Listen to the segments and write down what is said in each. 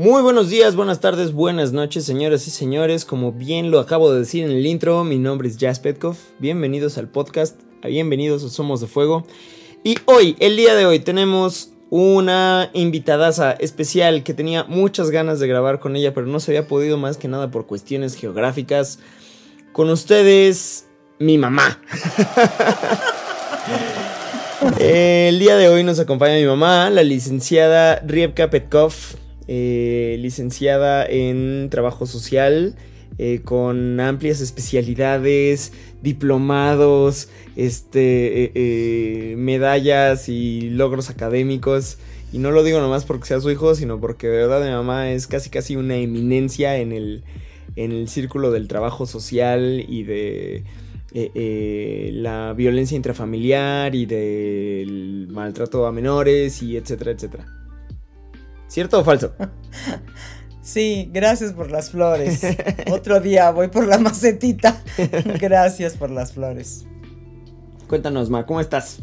Muy buenos días, buenas tardes, buenas noches, señoras y señores. Como bien lo acabo de decir en el intro, mi nombre es Jazz Petkov. Bienvenidos al podcast, bienvenidos a Somos de Fuego. Y hoy, el día de hoy, tenemos una invitadaza especial que tenía muchas ganas de grabar con ella, pero no se había podido más que nada por cuestiones geográficas. Con ustedes, mi mamá. el día de hoy nos acompaña mi mamá, la licenciada Riebka Petkov. Eh, licenciada en trabajo social, eh, con amplias especialidades, diplomados, este, eh, medallas y logros académicos. Y no lo digo nomás porque sea su hijo, sino porque de verdad mi mamá es casi casi una eminencia en el, en el círculo del trabajo social y de la violencia intrafamiliar y del maltrato a menores y etcétera, etcétera. ¿Cierto o falso? Sí, gracias por las flores. Otro día voy por la macetita. Gracias por las flores. Cuéntanos, Ma, ¿cómo estás?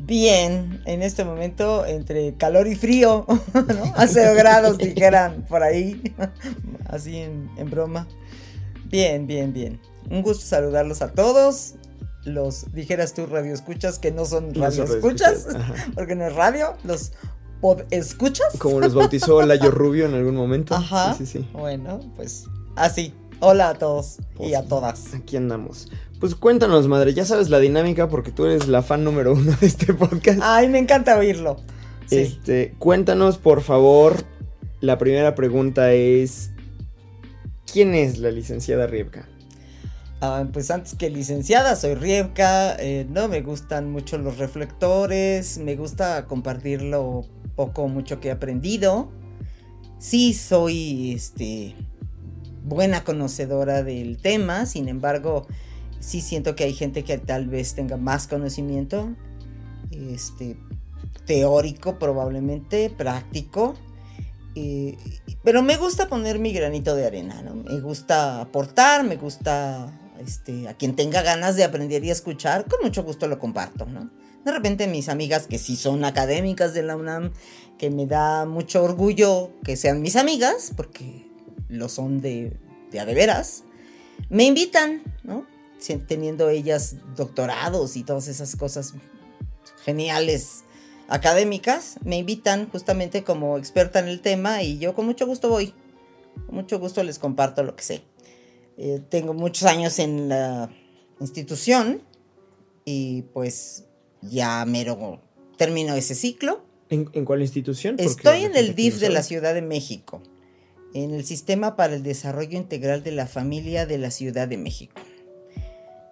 Bien, en este momento entre calor y frío, ¿no? A cero grados, dijeran por ahí, así en, broma. Bien, bien, bien. Un gusto saludarlos a todos. Los, dijeras tú, radio escuchas, que no son radio escuchas, porque no es radio. Los escuchas? Como los bautizó Layo Rubio en algún momento. Ajá. Sí, sí, Bueno, pues así. Hola a todos y a todas. Aquí andamos. Pues cuéntanos, madre, ya sabes la dinámica porque tú eres la fan número uno de este podcast. Ay, me encanta oírlo. Este, cuéntanos, por favor. La primera pregunta es: ¿Quién es la licenciada Riebka? Ah, pues antes que licenciada, soy Riebka. Eh, no me gustan mucho los reflectores. Me gusta compartirlo poco mucho que he aprendido. Sí soy este buena conocedora del tema, sin embargo, sí siento que hay gente que tal vez tenga más conocimiento este teórico probablemente, práctico. Eh, pero me gusta poner mi granito de arena, ¿no? Me gusta aportar, me gusta este, a quien tenga ganas de aprender y escuchar, con mucho gusto lo comparto, ¿no? De repente mis amigas que sí son académicas de la UNAM, que me da mucho orgullo que sean mis amigas, porque lo son de, de a de veras, me invitan, ¿no? Teniendo ellas doctorados y todas esas cosas geniales académicas, me invitan justamente como experta en el tema y yo con mucho gusto voy, con mucho gusto les comparto lo que sé. Eh, tengo muchos años en la institución y pues ya mero termino ese ciclo. ¿En, cuál institución? Estoy en el DIF de la Ciudad de México, en el Sistema para el Desarrollo Integral de la Familia de la Ciudad de México.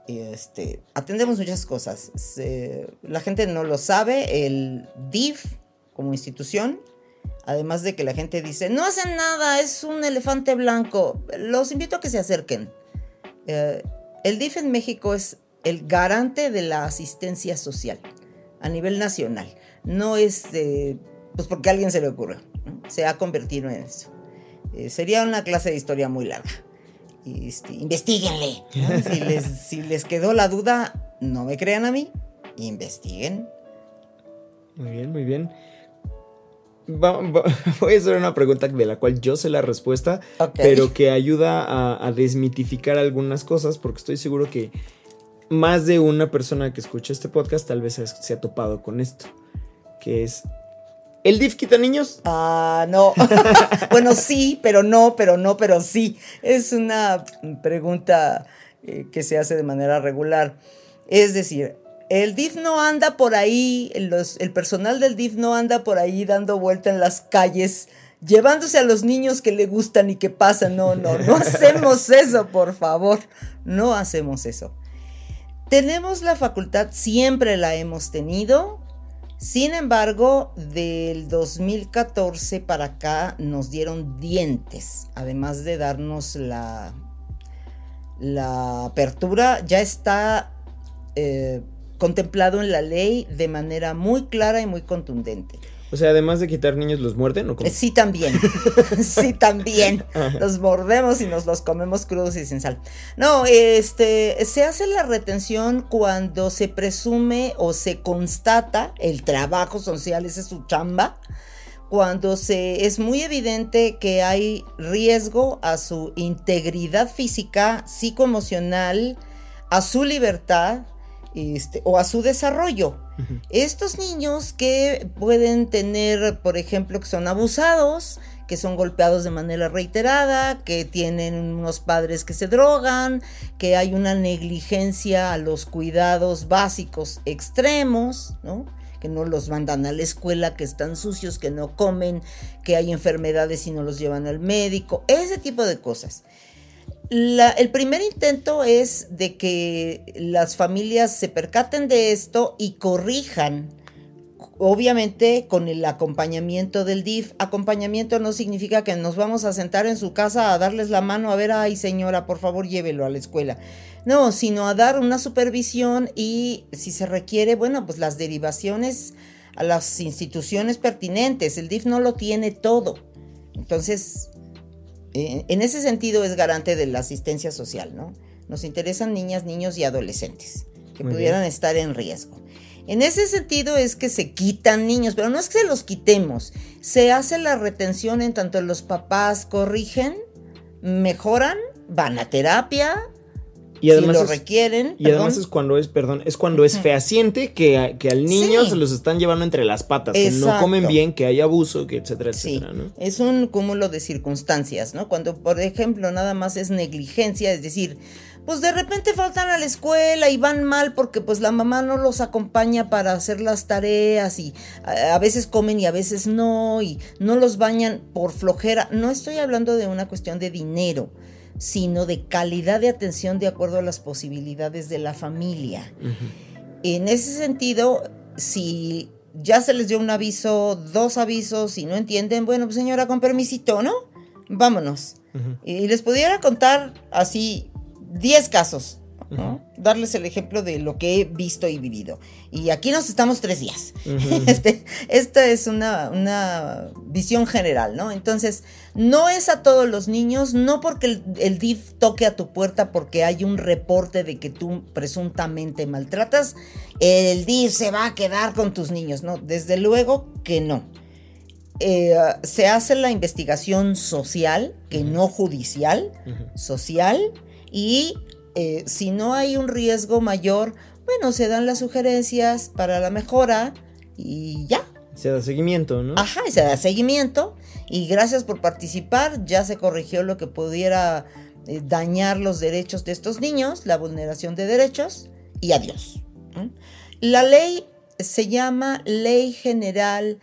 Este, atendemos muchas cosas. la gente no lo sabe, el DIF como institución, además de que la gente dice, no hacen nada, es un elefante blanco, los invito a que se acerquen. Eh, el DIF en México es el garante de la asistencia social a nivel nacional. No es pues porque a alguien se le ocurrió, se ha convertido en eso. Eh, sería una clase de historia muy larga. Este, investiguenle. Si, les, si les quedó la duda, no me crean a mí, investiguen. Muy bien, muy bien. voy a hacer una pregunta de la cual yo sé la respuesta, pero que ayuda a, desmitificar algunas cosas, porque estoy seguro que más de una persona que escucha este podcast tal vez se ha topado con esto, que es... ¿El DIF quita niños? Ah, no. bueno, sí, pero no, pero no, pero sí. Es una pregunta eh, que se hace de manera regular. Es decir, el DIF no anda por ahí, el personal del DIF no anda por ahí dando vuelta en las calles, llevándose a los niños que le gustan y que pasan. No, no, no hacemos eso, por favor. No hacemos eso. Tenemos la facultad, siempre la hemos tenido, Sin embargo, del 2014 para acá nos dieron dientes, además de darnos la, la apertura, ya está eh, contemplado en la ley de manera muy clara y muy contundente. O sea, además de quitar niños, ¿los muerden o cómo? Sí, también. sí, también. Los mordemos y nos los comemos crudos y sin sal. No, este, se hace la retención cuando se presume o se constata el trabajo social, esa es su chamba, cuando se es muy evidente que hay riesgo a su integridad física, psicoemocional, a su libertad este, o a su desarrollo. Estos niños que pueden tener, por ejemplo, que son abusados, que son golpeados de manera reiterada, que tienen unos padres que se drogan, que hay una negligencia a los cuidados básicos extremos, ¿no? que no los mandan a la escuela, que están sucios, que no comen, que hay enfermedades y no los llevan al médico, ese tipo de cosas el primer intento es de que las familias se percaten de esto y corrijan, obviamente con el acompañamiento del DIF. Acompañamiento no significa que nos vamos a sentar en su casa a darles la mano a ver, ay señora, por favor llévelo a la escuela. No, sino a dar una supervisión y si se requiere, bueno, pues las derivaciones a las instituciones pertinentes. El DIF no lo tiene todo. Entonces, eh, en ese sentido es garante de la asistencia social, ¿no? Nos interesan niñas, niños y adolescentes que pudieran estar en riesgo. En ese sentido es que se quitan niños, pero no es que se los quitemos, se hace la retención en tanto los papás corrigen, mejoran, van a terapia, y además si lo requieren. Y además es cuando es, perdón, es cuando es fehaciente que, que al niño se los están llevando entre las patas, que no comen bien, que hay abuso, que etcétera, etcétera, ¿no? Es un cúmulo de circunstancias, ¿no? Cuando, por ejemplo, nada más es negligencia, es decir, pues de repente faltan a la escuela y van mal porque pues la mamá no los acompaña para hacer las tareas y a veces comen y a veces no y no los bañan por flojera. No estoy hablando de una cuestión de dinero sino de calidad de atención de acuerdo a las posibilidades de la familia. En ese sentido, si ya se les dio un aviso, dos avisos y no entienden, bueno, pues señora, con permisito, ¿no? Vámonos. Y les pudiera contar así 10 casos Darles el ejemplo de lo que he visto y vivido. Y aquí nos estamos tres días. este, esta es una, una, visión general, ¿no? Entonces, no es a todos los niños, no porque el, el, DIF toque a tu puerta porque hay un reporte de que tú presuntamente maltratas, el DIF se va a quedar con tus niños, ¿no? Desde luego que no. Eh, se hace la investigación social, que no judicial, social, y eh, si no hay un riesgo mayor, bueno, se dan las sugerencias para la mejora y ya. Se da seguimiento, ¿no? Ajá, se da seguimiento. Y gracias por participar, ya se corrigió lo que pudiera eh, dañar los derechos de estos niños, la vulneración de derechos, y adiós. La ley se llama Ley General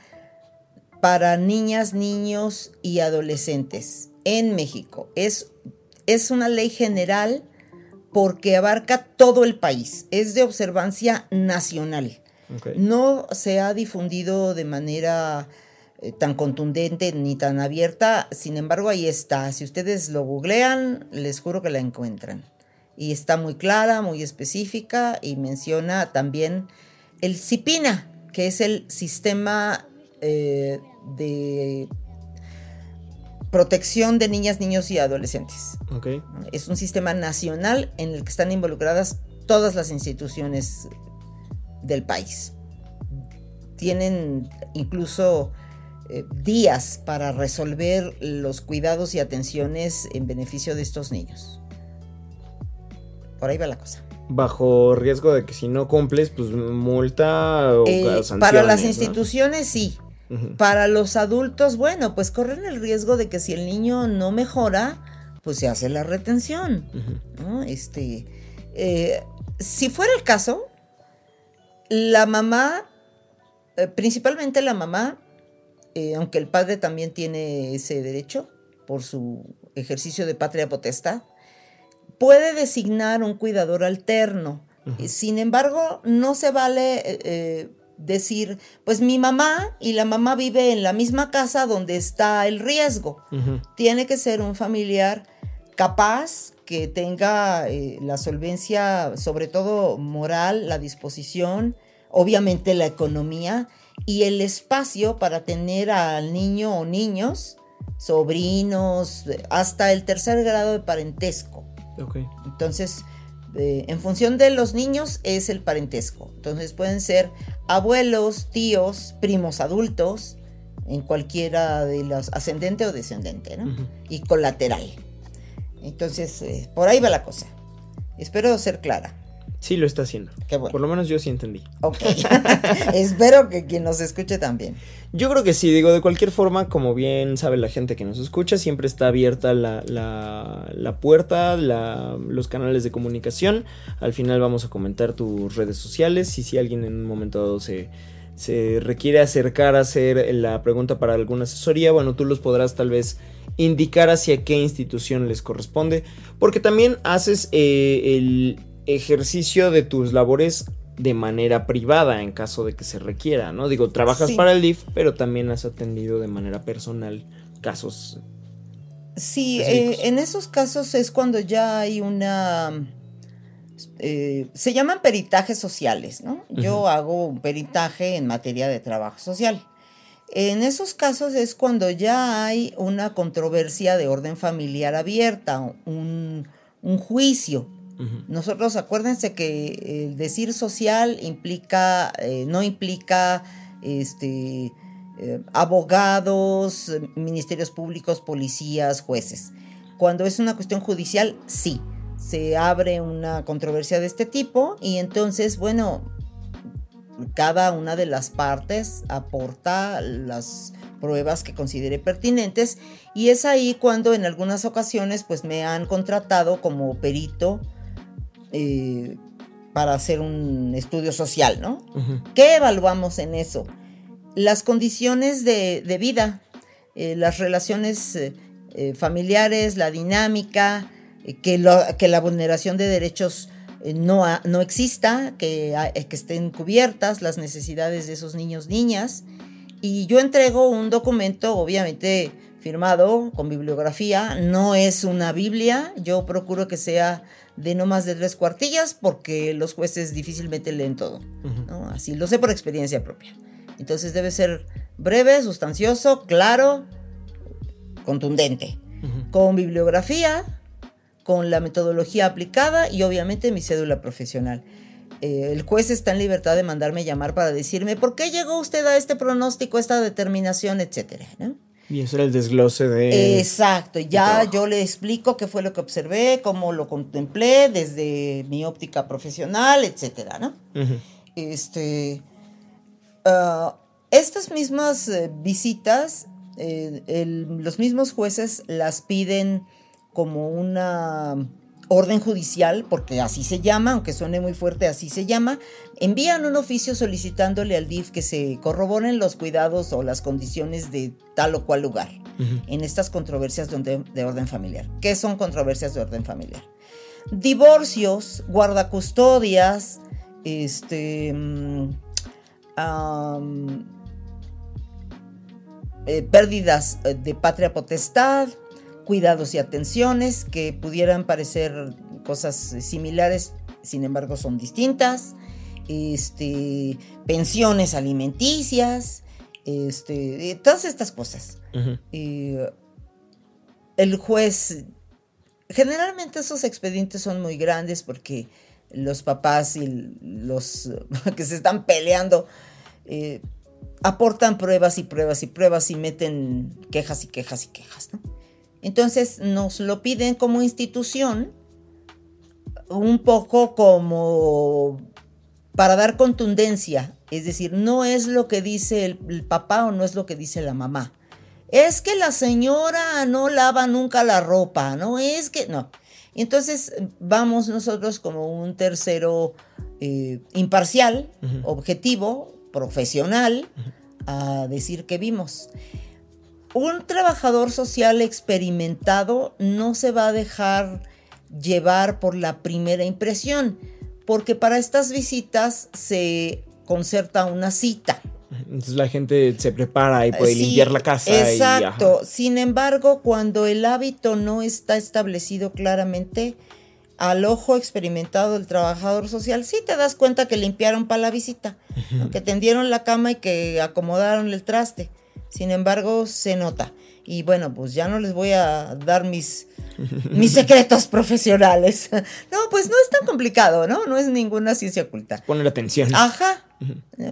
para Niñas, Niños y Adolescentes en México. Es, es una ley general porque abarca todo el país, es de observancia nacional. No se ha difundido de manera eh, tan contundente ni tan abierta, sin embargo ahí está. Si ustedes lo googlean, les juro que la encuentran. Y está muy clara, muy específica y menciona también el CIPINA, que es el sistema eh, de protección de niñas, niños y adolescentes. Es un sistema nacional en el que están involucradas todas las instituciones del país. Tienen incluso eh, días para resolver los cuidados y atenciones en beneficio de estos niños. Por ahí va la cosa. Bajo riesgo de que si no cumples, pues multa o eh, Para las instituciones sí, para los adultos, bueno, pues corren el riesgo de que si el niño no mejora, pues se hace la retención. Este, eh, si fuera el caso, la mamá, eh, principalmente la mamá, eh, aunque el padre también tiene ese derecho por su ejercicio de patria potestad, puede designar un cuidador alterno. Sin embargo, no se vale decir, pues mi mamá y la mamá vive en la misma casa donde está el riesgo. Tiene que ser un familiar capaz, que tenga eh, la solvencia, sobre todo moral, la disposición, obviamente la economía y el espacio para tener al niño o niños, sobrinos, hasta el tercer grado de parentesco. Entonces, eh, en función de los niños es el parentesco. Entonces pueden ser abuelos, tíos, primos adultos, en cualquiera de los ascendente o descendente, ¿no? Y colateral. Entonces, eh, por ahí va la cosa. Espero ser clara. Sí, lo está haciendo. Qué bueno. Por lo menos yo sí entendí. Ok. Espero que quien nos escuche también. Yo creo que sí, digo, de cualquier forma, como bien sabe la gente que nos escucha, siempre está abierta la, la- la puerta, la- los canales de comunicación. Al final vamos a comentar tus redes sociales y si alguien en un momento dado se, se requiere acercar a hacer la pregunta para alguna asesoría, bueno, tú los podrás tal vez indicar hacia qué institución les corresponde, porque también haces eh, el ejercicio de tus labores de manera privada en caso de que se requiera, ¿no? Digo, trabajas Sí. para el DIF, pero también has atendido de manera personal casos. Sí, eh, en esos casos es cuando ya hay una... eh, se llaman peritajes sociales, ¿no? Yo hago un peritaje en materia de trabajo social. En esos casos es cuando ya hay una controversia de orden familiar abierta, un, un juicio. Nosotros acuérdense que el decir social implica, eh, no implica este, eh, abogados, eh, ministerios públicos, policías, jueces. Cuando es una cuestión judicial, sí, se abre una controversia de este tipo y entonces, bueno, cada una de las partes aporta las pruebas que considere pertinentes y es ahí cuando en algunas ocasiones pues me han contratado como perito eh, para hacer un estudio social, ¿no? ¿Qué evaluamos en eso? Las condiciones de, de vida, eh, las relaciones eh, familiares, la dinámica, que, lo- que la vulneración de derechos no, ha- no exista, que, que estén cubiertas las necesidades de esos niños, niñas. Y yo entrego un documento, obviamente firmado con bibliografía, no es una Biblia, yo procuro que sea de no más de tres cuartillas porque los jueces difícilmente leen todo. Así lo sé por experiencia propia. Entonces debe ser breve, sustancioso, claro, contundente, con bibliografía, con la metodología aplicada y obviamente mi cédula profesional. Eh, el juez está en libertad de mandarme llamar para decirme por qué llegó usted a este pronóstico, esta determinación, etcétera. ¿no? Y eso era el desglose de... Exacto, ya yo le explico qué fue lo que observé, cómo lo contemplé desde mi óptica profesional, etcétera, ¿no? Este, ah, estas mismas eh, visitas, eh, el- los mismos jueces las piden como una orden judicial, porque así se llama, aunque suene muy fuerte, así se llama, envían un oficio solicitándole al DIF que se corroboren los cuidados o las condiciones de tal o cual lugar en estas controversias de, de orden familiar. ¿Qué son controversias de orden familiar? Divorcios, guardacustodias, este, mm, eh, pérdidas eh, de patria potestad, cuidados y atenciones que pudieran parecer cosas similares, sin embargo son distintas, este, pensiones alimenticias, este, eh, todas estas cosas. Y el juez, generalmente esos expedientes son muy grandes porque los papás y los que se están peleando eh, aportan pruebas y pruebas y pruebas y meten quejas y quejas y quejas, ¿no? Entonces nos lo piden como institución, un poco como para dar contundencia, es decir, no es lo que dice el, el papá o no es lo que dice la mamá. Es que la señora no lava nunca la ropa, no es que no. Entonces vamos nosotros como un tercero eh, imparcial, objetivo, profesional, a decir que vimos. Un trabajador social experimentado no se va a dejar llevar por la primera impresión, porque para estas visitas se concerta una cita. Entonces la gente se prepara y puede Sí, limpiar la casa. Exacto. Sin embargo, cuando el hábito no está establecido claramente, al ojo experimentado del trabajador social, sí te das cuenta que limpiaron para la visita, que tendieron la cama y que acomodaron el traste. Sin embargo, se nota. Y bueno, pues ya no les voy a dar mis, mis secretos profesionales. No, pues no es tan complicado, ¿no? No es ninguna ciencia oculta. Poner atención. Ajá.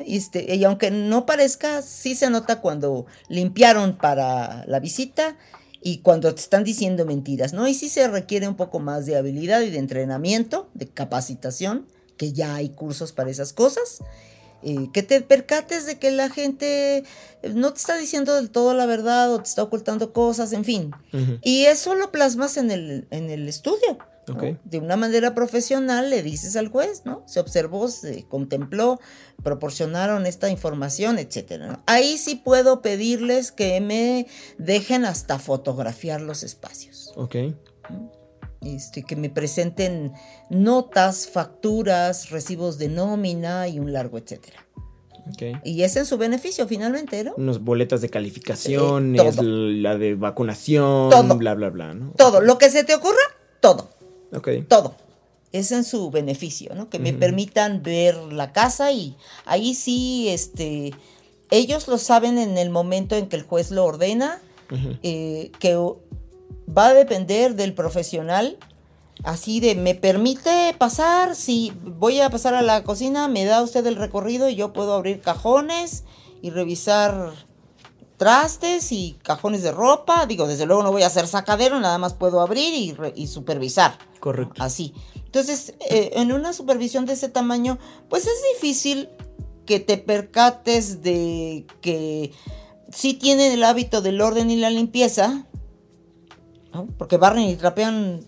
Este, y aunque no parezca, sí se nota cuando limpiaron para la visita y cuando te están diciendo mentiras, ¿no? Y sí se requiere un poco más de habilidad y de entrenamiento, de capacitación, que ya hay cursos para esas cosas. Eh, que te percates de que la gente no te está diciendo del todo la verdad o te está ocultando cosas, en fin. Y eso lo plasmas en el, en el estudio. ¿no? Ok. De una manera profesional le dices al juez, ¿no? Se observó, se contempló, proporcionaron esta información, etcétera. ¿no? Ahí sí puedo pedirles que me dejen hasta fotografiar los espacios. Ok. Este, que me presenten notas, facturas, recibos de nómina y un largo etcétera. Ok. Y es en su beneficio finalmente, ¿no? Unas boletas de calificación, Eh, todo. la de vacunación, Todo. bla, bla, bla, ¿no? Todo, lo que se te ocurra, todo. Ok. todo. Es en su beneficio, ¿no? Que me permitan ver la casa y ahí sí, este, ellos lo saben en el momento en que el juez lo ordena, eh, que va a depender del profesional, así de, ¿me permite pasar? Si voy a pasar a la cocina, me da usted el recorrido y yo puedo abrir cajones y revisar trastes y cajones de ropa. Digo, desde luego no voy a hacer sacadero, nada más puedo abrir y, re- y supervisar. Correcto. Así. Entonces, eh, en una supervisión de ese tamaño, pues es difícil que te percates de que sí tienen el hábito del orden y la limpieza, ¿no? porque barren y trapean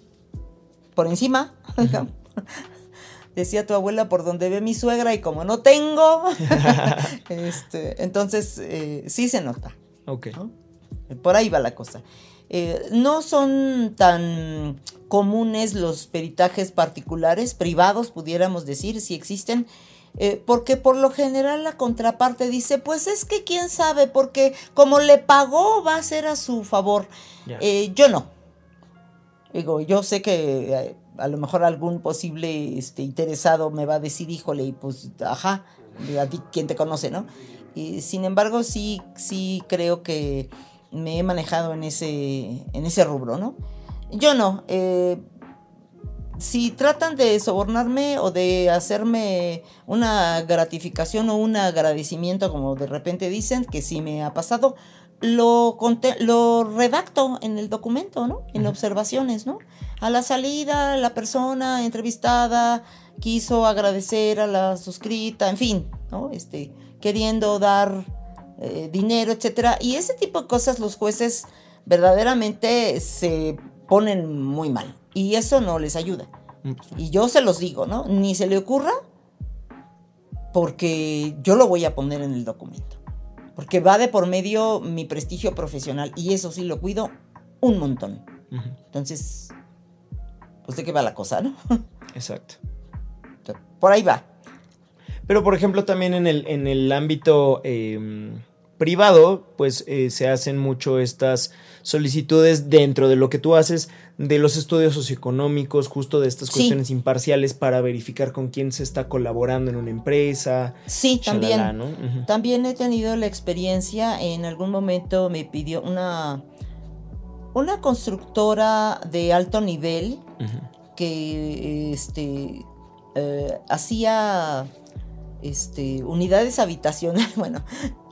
por encima. Decía tu abuela por donde ve mi suegra y como no tengo, este, entonces eh, sí se nota. Ok. ¿no? Por ahí va la cosa. Eh, no son tan comunes los peritajes particulares, privados, pudiéramos decir, si existen, eh, porque por lo general la contraparte dice, pues es que quién sabe, porque como le pagó va a ser a su favor. Eh, yo no. Digo, yo sé que eh, a lo mejor algún posible este, interesado me va a decir, híjole, pues, ajá, a ti, ¿quién te conoce, no? Y, sin embargo, sí, sí creo que me he manejado en ese, en ese rubro, ¿no? Yo no. eh, si tratan de sobornarme o de hacerme una gratificación o un agradecimiento, como de repente dicen, que sí me ha pasado, lo, redacto en el documento, ¿no? En observaciones, ¿no? A la salida, la persona entrevistada quiso agradecer a la suscrita, en fin, ¿no? Este, queriendo dar eh, dinero, etcétera. Y ese tipo de cosas los jueces verdaderamente se ponen muy mal. Y eso no les ayuda. Mm, Y yo se los digo, ¿no? Ni se le ocurra porque yo lo voy a poner en el documento. Porque va de por medio mi prestigio profesional y eso sí lo cuido un montón. Entonces, pues de qué va la cosa, ¿no? Exacto. Por ahí va. Pero, por ejemplo, también en el, en el ámbito eh, privado, pues eh, se hacen mucho estas solicitudes dentro de lo que tú haces, de los estudios socioeconómicos, justo de estas Sí. cuestiones imparciales para verificar con quién se está colaborando en una empresa. Sí, también. ¿no? También he tenido la experiencia, en algún momento me pidió una, una constructora de alto nivel que este, eh, hacía este, unidades habitacionales, bueno,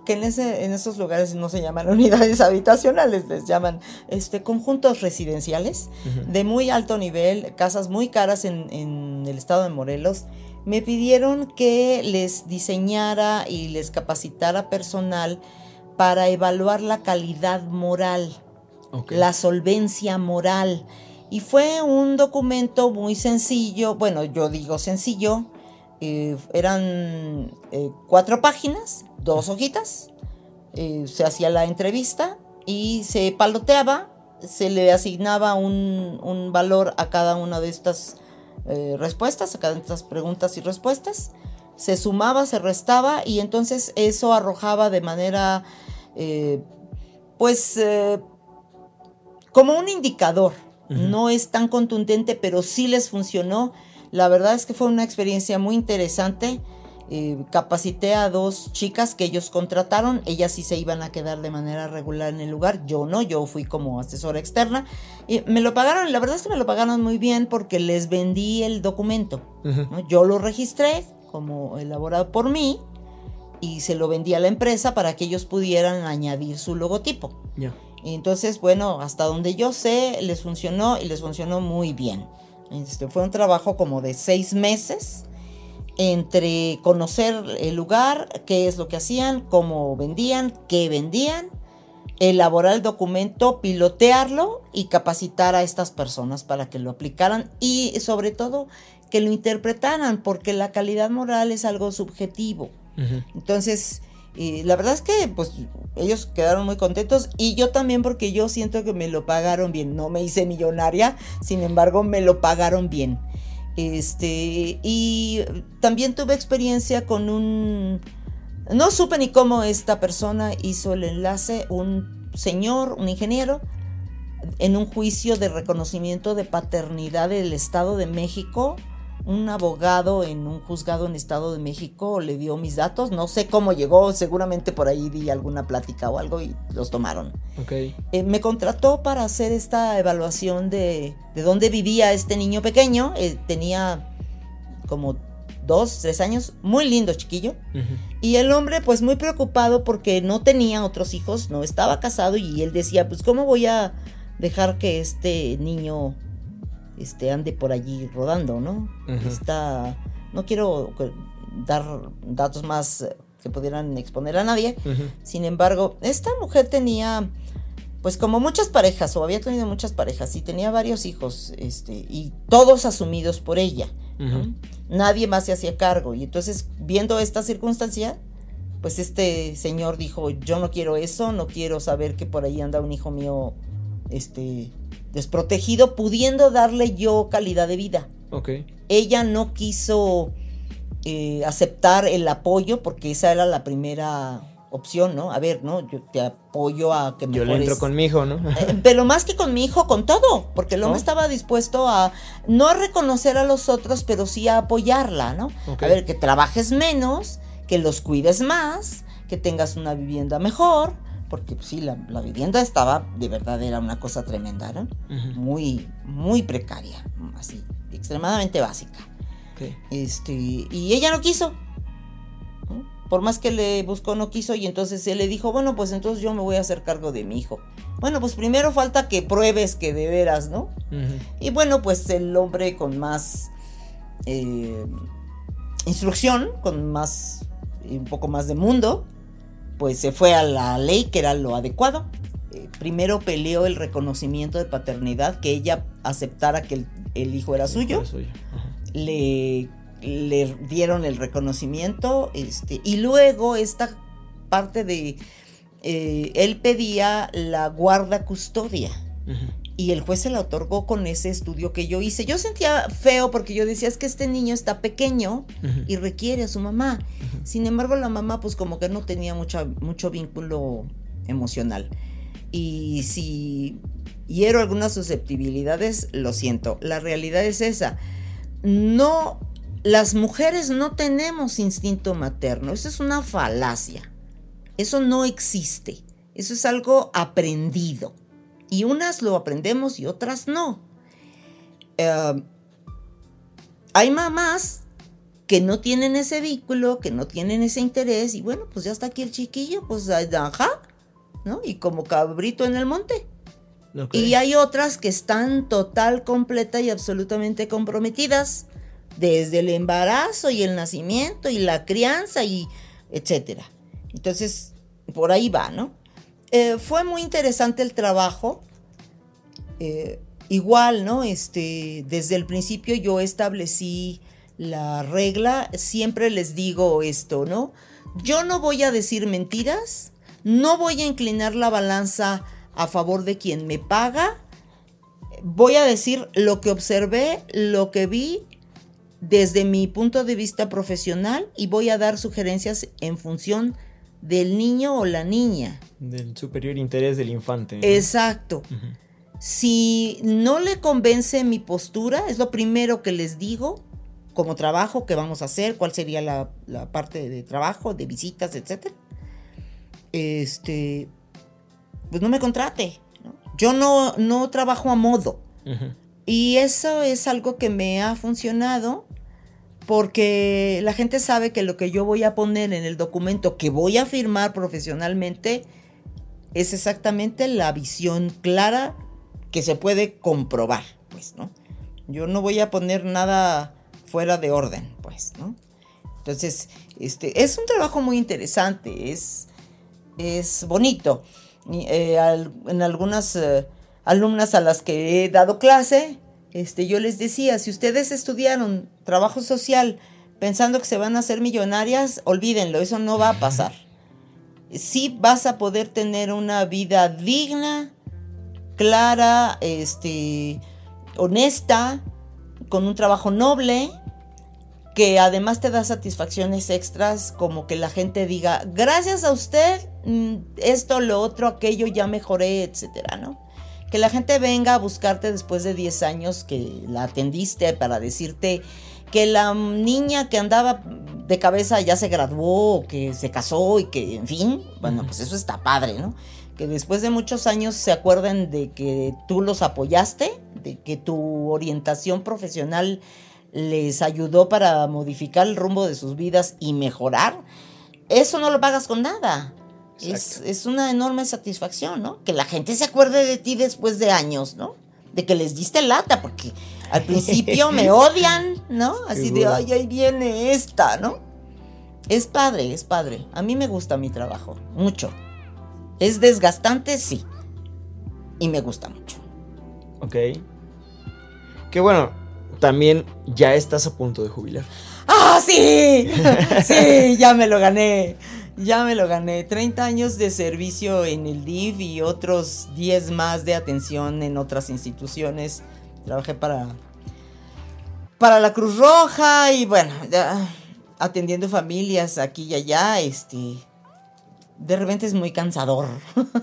que en, ese, en esos lugares no se llaman unidades habitacionales, les llaman este, conjuntos residenciales Ujú. de muy alto nivel, casas muy caras en, en el estado de Morelos, me pidieron que les diseñara y les capacitara personal para evaluar la calidad moral, Ok. la solvencia moral. Y fue un documento muy sencillo, bueno, yo digo sencillo, eh, eran eh, cuatro páginas, dos hojitas, eh, se hacía la entrevista y se paloteaba, se le asignaba un, un valor a cada una de estas respuestas, a cada una de estas preguntas y respuestas, se sumaba, se restaba y entonces eso arrojaba de manera, pues, como un indicador. No es tan contundente, pero sí les funcionó. La verdad es que fue una experiencia muy interesante. Eh, capacité a dos chicas que ellos contrataron, ellas sí se iban a quedar de manera regular en el lugar, yo no, yo fui como asesora externa. Y me lo pagaron, la verdad es que me lo pagaron muy bien porque les vendí el documento. Yo lo registré como elaborado por mí y se lo vendí a la empresa para que ellos pudieran añadir su logotipo. Entonces, bueno, hasta donde yo sé, les funcionó y les funcionó muy bien. Este, fue un trabajo como de seis meses entre conocer el lugar, qué es lo que hacían, cómo vendían, qué vendían, elaborar el documento, pilotearlo y capacitar a estas personas para que lo aplicaran y sobre todo que lo interpretaran, porque la calidad moral es algo subjetivo. Entonces, la verdad es que pues ellos quedaron muy contentos y yo también porque yo siento que me lo pagaron bien. No me hice millonaria, sin embargo me lo pagaron bien. Este, y también tuve experiencia con un... No supe ni cómo esta persona hizo el enlace, un señor, un ingeniero, en un juicio de reconocimiento de paternidad del Estado de México un abogado en un juzgado en Estado de México le dio mis datos. No sé cómo llegó, seguramente por ahí di alguna plática o algo y los tomaron. Okay. Eh, me contrató para hacer esta evaluación de, de dónde vivía este niño pequeño. Eh, tenía como dos, tres años, muy lindo chiquillo. Y el hombre pues muy preocupado porque no tenía otros hijos, no estaba casado y él decía, pues ¿cómo voy a dejar que este niño este, ande por allí rodando, ¿no? Está, no quiero dar datos más que pudieran exponer a nadie. Sin embargo, esta mujer tenía, pues como muchas parejas, o había tenido muchas parejas, y tenía varios hijos, este, y todos asumidos por ella. Nadie más se hacía cargo. Y entonces, viendo esta circunstancia, pues este señor dijo, yo no quiero eso, no quiero saber que por ahí anda un hijo mío, este, desprotegido, pudiendo darle yo calidad de vida. Ok. Ella no quiso eh, aceptar el apoyo porque esa era la primera opción, ¿no? A ver, ¿no? Yo te apoyo a que me Yo le entro con mi hijo, ¿no? Eh, pero más que con mi hijo, con todo, porque el hombre estaba dispuesto a no a reconocer a los otros, pero sí a apoyarla, ¿no? A ver, que trabajes menos, que los cuides más, que tengas una vivienda mejor, porque pues, sí, la, vivienda estaba, de verdad, era una cosa tremenda, ¿no? Muy, muy precaria, así, extremadamente básica. Este, y ella no quiso. Por más que le buscó, no quiso. Y entonces él le dijo, bueno, pues entonces yo me voy a hacer cargo de mi hijo. Bueno, pues primero falta que pruebes que de veras, ¿no? Y bueno, pues el hombre con más eh, instrucción, con más, un poco más de mundo, pues se fue a la ley, que era lo adecuado. Eh, primero peleó el reconocimiento de paternidad, que ella aceptara que el, hijo era suyo. Le, le, dieron el reconocimiento, este, y luego esta parte de, eh, él pedía la guarda custodia y el juez se la otorgó con ese estudio que yo hice. Yo sentía feo porque yo decía, es que este niño está pequeño y requiere a su mamá. Sin embargo, la mamá pues como que no tenía mucha, mucho vínculo emocional. Y si hiero algunas susceptibilidades, lo siento. La realidad es esa. No, las mujeres no tenemos instinto materno. Eso es una falacia. Eso no existe. Eso es algo aprendido. Y unas lo aprendemos y otras no. Em, hay mamás que no tienen ese vínculo, que no tienen ese interés, y bueno, pues ya está aquí el chiquillo, pues ajá, ¿no? Y como cabrito en el monte. Y hay otras que están total, completa y absolutamente comprometidas, desde el embarazo y el nacimiento y la crianza y etcétera. Entonces, por ahí va, ¿no? Eh, fue muy interesante el trabajo. Eh, igual, ¿no? Este, desde el principio yo establecí la regla, siempre les digo esto, ¿no? Yo no voy a decir mentiras, no voy a inclinar la balanza a favor de quien me paga, voy a decir lo que observé, lo que vi, desde mi punto de vista profesional y voy a dar sugerencias en función del niño o la niña. Del superior interés del infante. ¿no? Exacto. Si no le convence mi postura, es lo primero que les digo como trabajo que vamos a hacer, cuál sería la, la parte de trabajo, de visitas, etcétera. Este, pues no me contrate. ¿no? Yo no, no trabajo a modo. Y eso es algo que me ha funcionado porque la gente sabe que lo que yo voy a poner en el documento que voy a firmar profesionalmente es exactamente la visión clara que se puede comprobar, pues, ¿no? Yo no voy a poner nada fuera de orden, pues, ¿no? Entonces, este, es un trabajo muy interesante, es, es bonito. Eh, en algunas eh, alumnas a las que he dado clase, este, yo les decía, si ustedes estudiaron trabajo social pensando que se van a hacer millonarias, olvídenlo, eso no va a pasar. Sí vas a poder tener una vida digna, clara, este, honesta, con un trabajo noble, que además te da satisfacciones extras, como que la gente diga, gracias a usted, mm, esto, lo otro, aquello, ya mejoré, etcétera, ¿no? Que la gente venga a buscarte después de 10 años que la atendiste para decirte que la niña que andaba de cabeza ya se graduó, que se casó y que, en fin, bueno, pues eso está padre, ¿no? Que después de muchos años se acuerden de que tú los apoyaste, de que tu orientación profesional les ayudó para modificar el rumbo de sus vidas y mejorar, eso no lo pagas con nada. Es, es una enorme satisfacción, ¿no? Que la gente se acuerde de ti después de años, ¿no? De que les diste lata, porque al principio me odian, ¿no? Así de, ay, ahí viene esta, ¿no? Es padre, es padre. A mí me gusta mi trabajo, mucho. Es desgastante, sí. Y me gusta mucho. Ok. Que bueno, también ya estás a punto de jubilar. ¡Ah, sí! Sí, ya me lo gané. Ya me lo gané. 30 años de servicio en el DIF y otros 10 más de atención en otras instituciones. Trabajé para, para la Cruz Roja y bueno, ya, atendiendo familias aquí y allá. Este, de repente es muy cansador.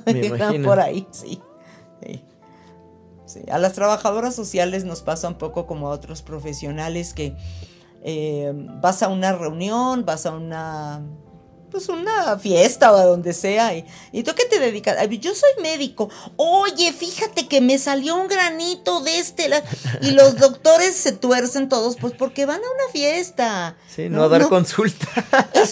Me imagino. Por ahí, sí. sí. Sí, A las trabajadoras sociales nos pasa un poco como a otros profesionales que eh, vas a una reunión, vas a una pues una fiesta o a donde sea y, y tú qué te dedicas yo soy médico oye fíjate que me salió un granito de este la-". y los doctores se tuercen todos pues porque van a una fiesta Sí, no, a dar consulta. es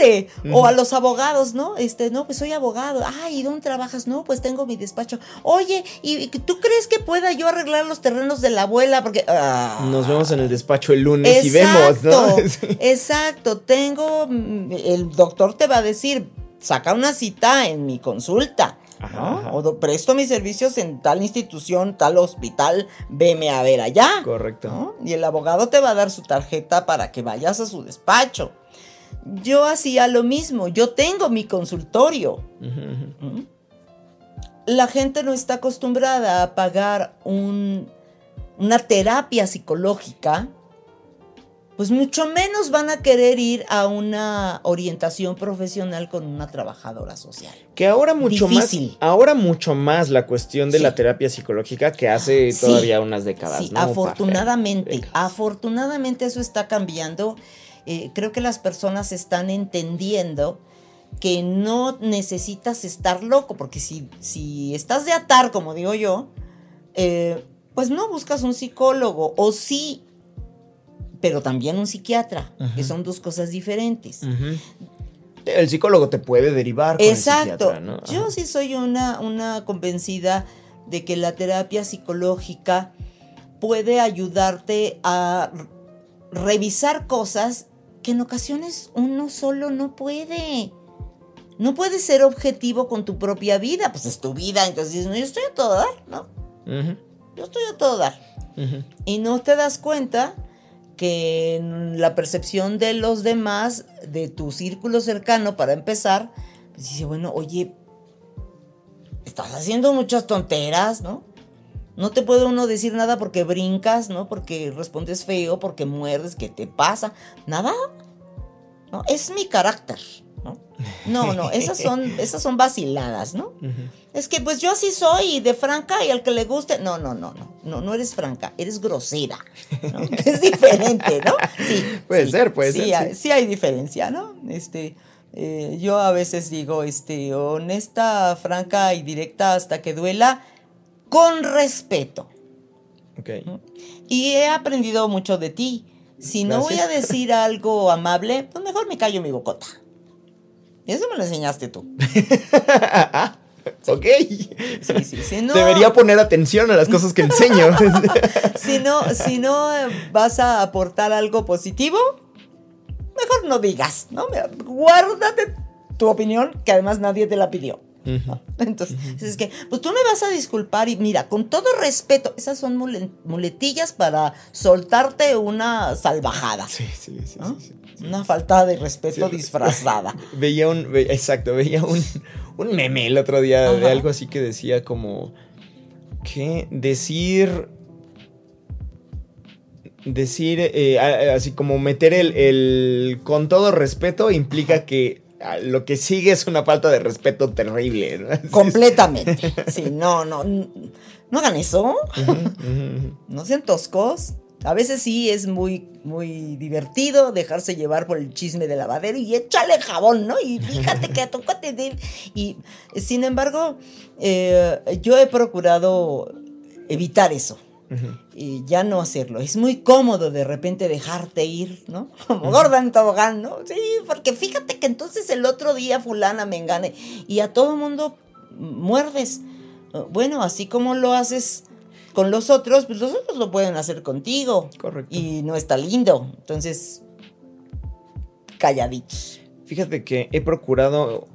horrible. O a los abogados, ¿no? Este, no, pues soy abogado. Ay, ¿y dónde trabajas? No, pues tengo mi despacho. Oye, ¿y tú crees que pueda yo arreglar los terrenos de la abuela? Porque. ah. Nos vemos en el despacho el lunes y vemos, ¿no? Exacto. Tengo. mm, El doctor te va a decir, saca una cita en mi consulta. Ajá, ajá. O presto mis servicios en tal institución, tal hospital, veme a ver allá. Correcto. ¿no? Y el abogado te va a dar su tarjeta para que vayas a su despacho. Yo hacía lo mismo, yo tengo mi consultorio. ¿Mm? La gente no está acostumbrada a pagar un- una terapia psicológica, pues mucho menos van a querer ir a una orientación profesional con una trabajadora social. Que ahora mucho Difícil. más, ahora mucho más la cuestión de Sí. la terapia psicológica que hace Sí. todavía unas décadas. Sí, ¿no? afortunadamente, afortunadamente eso está cambiando. Eh, creo que las personas están entendiendo que no necesitas estar loco, porque si, si estás de atar, como digo yo, eh, pues no buscas un psicólogo, o sí, pero también un psiquiatra, que son dos cosas diferentes. El psicólogo te puede derivar con Exacto. el ¿no? Yo sí soy una, una convencida de que la terapia psicológica puede ayudarte a revisar cosas que en ocasiones uno solo no puede. No puedes ser objetivo con tu propia vida, pues es tu vida, entonces dices, no, yo estoy a todo dar, ¿no? Yo estoy a todo dar. Y no te das cuenta que la percepción de los demás, de tu círculo cercano, para empezar, pues dice, bueno, oye, estás haciendo muchas tonteras, ¿no? No te puede uno decir nada porque brincas, ¿no? Porque respondes feo, porque muerdes, ¿qué te pasa? Nada. ¿No? Es mi carácter. ¿No? No, no, esas son, esas son vaciladas, ¿no? Es que pues yo así soy, de franca y al que le guste. No, no, no, no, no, no eres franca, eres grosera. ¿no? Es diferente, ¿no? Sí. Puede sí, ser, puede sí, ser, hay- sí. hay diferencia, ¿no? Este, eh, yo a veces digo, este, honesta, franca y directa hasta que duela, con respeto. Ok. Y he aprendido mucho de ti. Si no voy a decir algo amable, pues mejor me callo mi bocota. Y eso me lo enseñaste tú. ok. Sí, sí, si no, Debería poner atención a las cosas que enseño. si no, si no eh, vas a aportar algo positivo, mejor no digas, ¿no? Guárdate tu opinión, que además nadie te la pidió. Entonces, es que, pues tú me vas a disculpar y mira, con todo respeto, esas son mule- muletillas para soltarte una salvajada, Sí, sí, sí, ¿no? sí, sí. Una falta de respeto disfrazada. Veía un, ve- exacto, veía un, un meme el otro día de algo así que decía como que decir decir eh, así como meter el, el con todo respeto implica que lo que sigue es una falta de respeto terrible. Completamente. Sí, no, no, no hagan eso. No sean toscos. A veces sí es muy, muy divertido dejarse llevar por el chisme de lavadero y échale jabón, ¿no? Y fíjate que cuate de- Y sin embargo, eh, yo he procurado evitar eso. Y ya no hacerlo. Es muy cómodo de repente dejarte ir, ¿no? Como gorda en tobogán, ¿no? Sí, porque fíjate que entonces el otro día fulana me engane y a todo mundo muerdes. Bueno, así como lo haces con los otros, pues los otros lo pueden hacer contigo. Correcto. Y no está lindo. Entonces, calladitos. Fíjate que he procurado.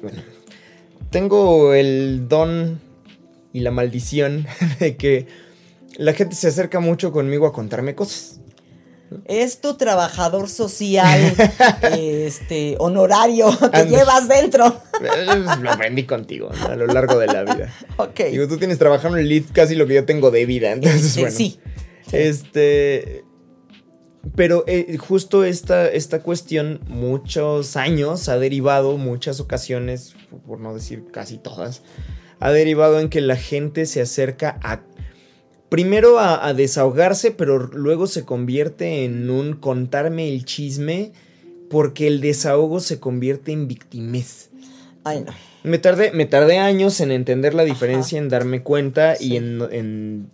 Bueno, tengo el don y la maldición de que la gente se acerca mucho conmigo a contarme cosas. Es tu trabajador social, este, honorario que llevas dentro. Eh, Lo aprendí contigo ¿no? a lo largo de la vida. Ok. Digo, tú tienes trabajando en el lead casi lo que yo tengo de vida. Entonces, Este, bueno. sí. Este. Pero eh, justo esta, esta cuestión, muchos años ha derivado, muchas ocasiones, por no decir casi todas, ha derivado en que la gente se acerca a. Primero a, a desahogarse, pero luego se convierte en un contarme el chisme, porque el desahogo se convierte en victimez. Ay, no. Me tardé, me tardé años en entender la diferencia, Ajá. en darme cuenta Sí. y en, en,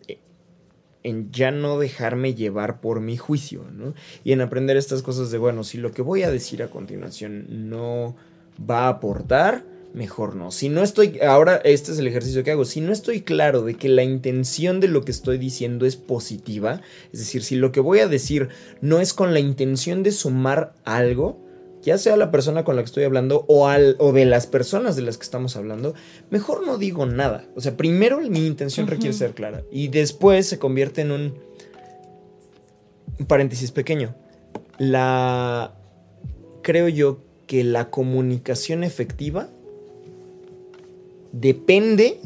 en ya no dejarme llevar por mi juicio, ¿no? Y en aprender estas cosas de, bueno, si lo que voy a decir a continuación no va a aportar, mejor no. Si no estoy, ahora este es el ejercicio que hago, si no estoy claro de que la intención de lo que estoy diciendo es positiva, es decir, si lo que voy a decir no es con la intención de sumar algo, ya sea la persona con la que estoy hablando o, al, o de las personas de las que estamos hablando, mejor no digo nada. O sea, primero mi intención requiere ser clara y después se convierte en un un paréntesis pequeño. La creo yo que la comunicación efectiva depende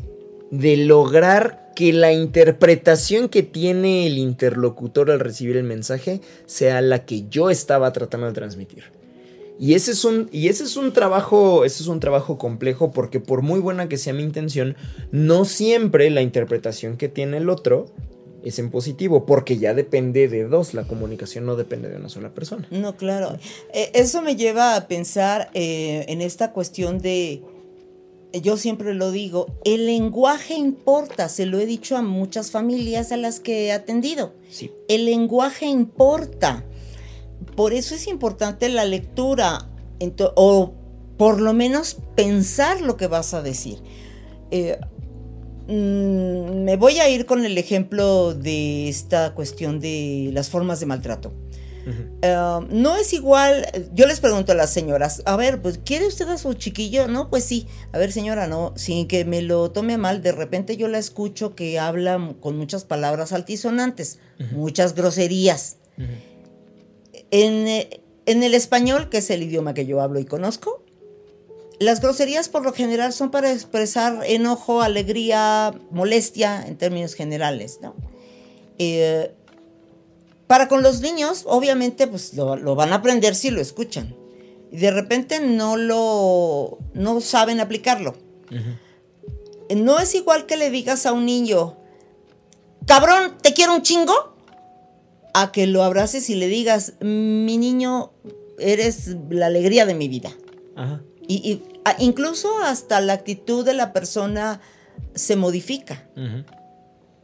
de lograr que la interpretación que tiene el interlocutor al recibir el mensaje sea la que yo estaba tratando de transmitir. Y ese es un, y ese es un trabajo, ese es un trabajo complejo porque por muy buena que sea mi intención, no siempre la interpretación que tiene el otro es en positivo, porque ya depende de dos, la comunicación no depende de una sola persona. No, claro. Eh, eso me lleva a pensar eh, en esta cuestión de, yo siempre lo digo, el lenguaje importa, se lo he dicho a muchas familias a las que he atendido. Sí. El lenguaje importa. Por eso es importante la lectura, o por lo menos pensar lo que vas a decir. Eh, mm, me voy a ir con el ejemplo de esta cuestión de las formas de maltrato. Eh, no es igual, yo les pregunto a las señoras, a ver, pues ¿quiere usted a su chiquillo? No, pues sí, a ver señora, no, sin que me lo tome mal, de repente yo la escucho que habla con muchas palabras altisonantes, muchas groserías. En, eh, en el español, que es el idioma que yo hablo y conozco, las groserías por lo general son para expresar enojo, alegría, molestia en términos generales, ¿no? Eh, para con los niños, obviamente, pues lo, lo, van a aprender si lo escuchan. Y de repente no lo, no saben aplicarlo. No es igual que le digas a un niño, cabrón, te quiero un chingo, a que lo abraces y le digas, mi niño, eres la alegría de mi vida. Ajá. Y, incluso hasta la actitud de la persona se modifica.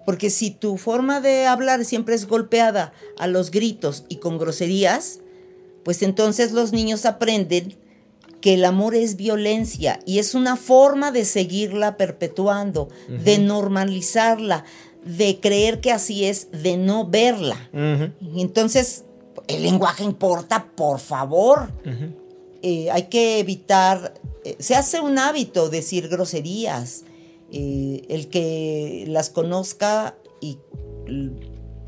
Porque si tu forma de hablar siempre es golpeada a los gritos y con groserías, pues entonces los niños aprenden que el amor es violencia y es una forma de seguirla perpetuando, uh -huh. de normalizarla, de creer que así es, de no verla. Uh -huh. Entonces, el lenguaje importa, por favor. Uh -huh. eh, hay que evitar, eh, se hace un hábito decir groserías. Eh, el que las conozca y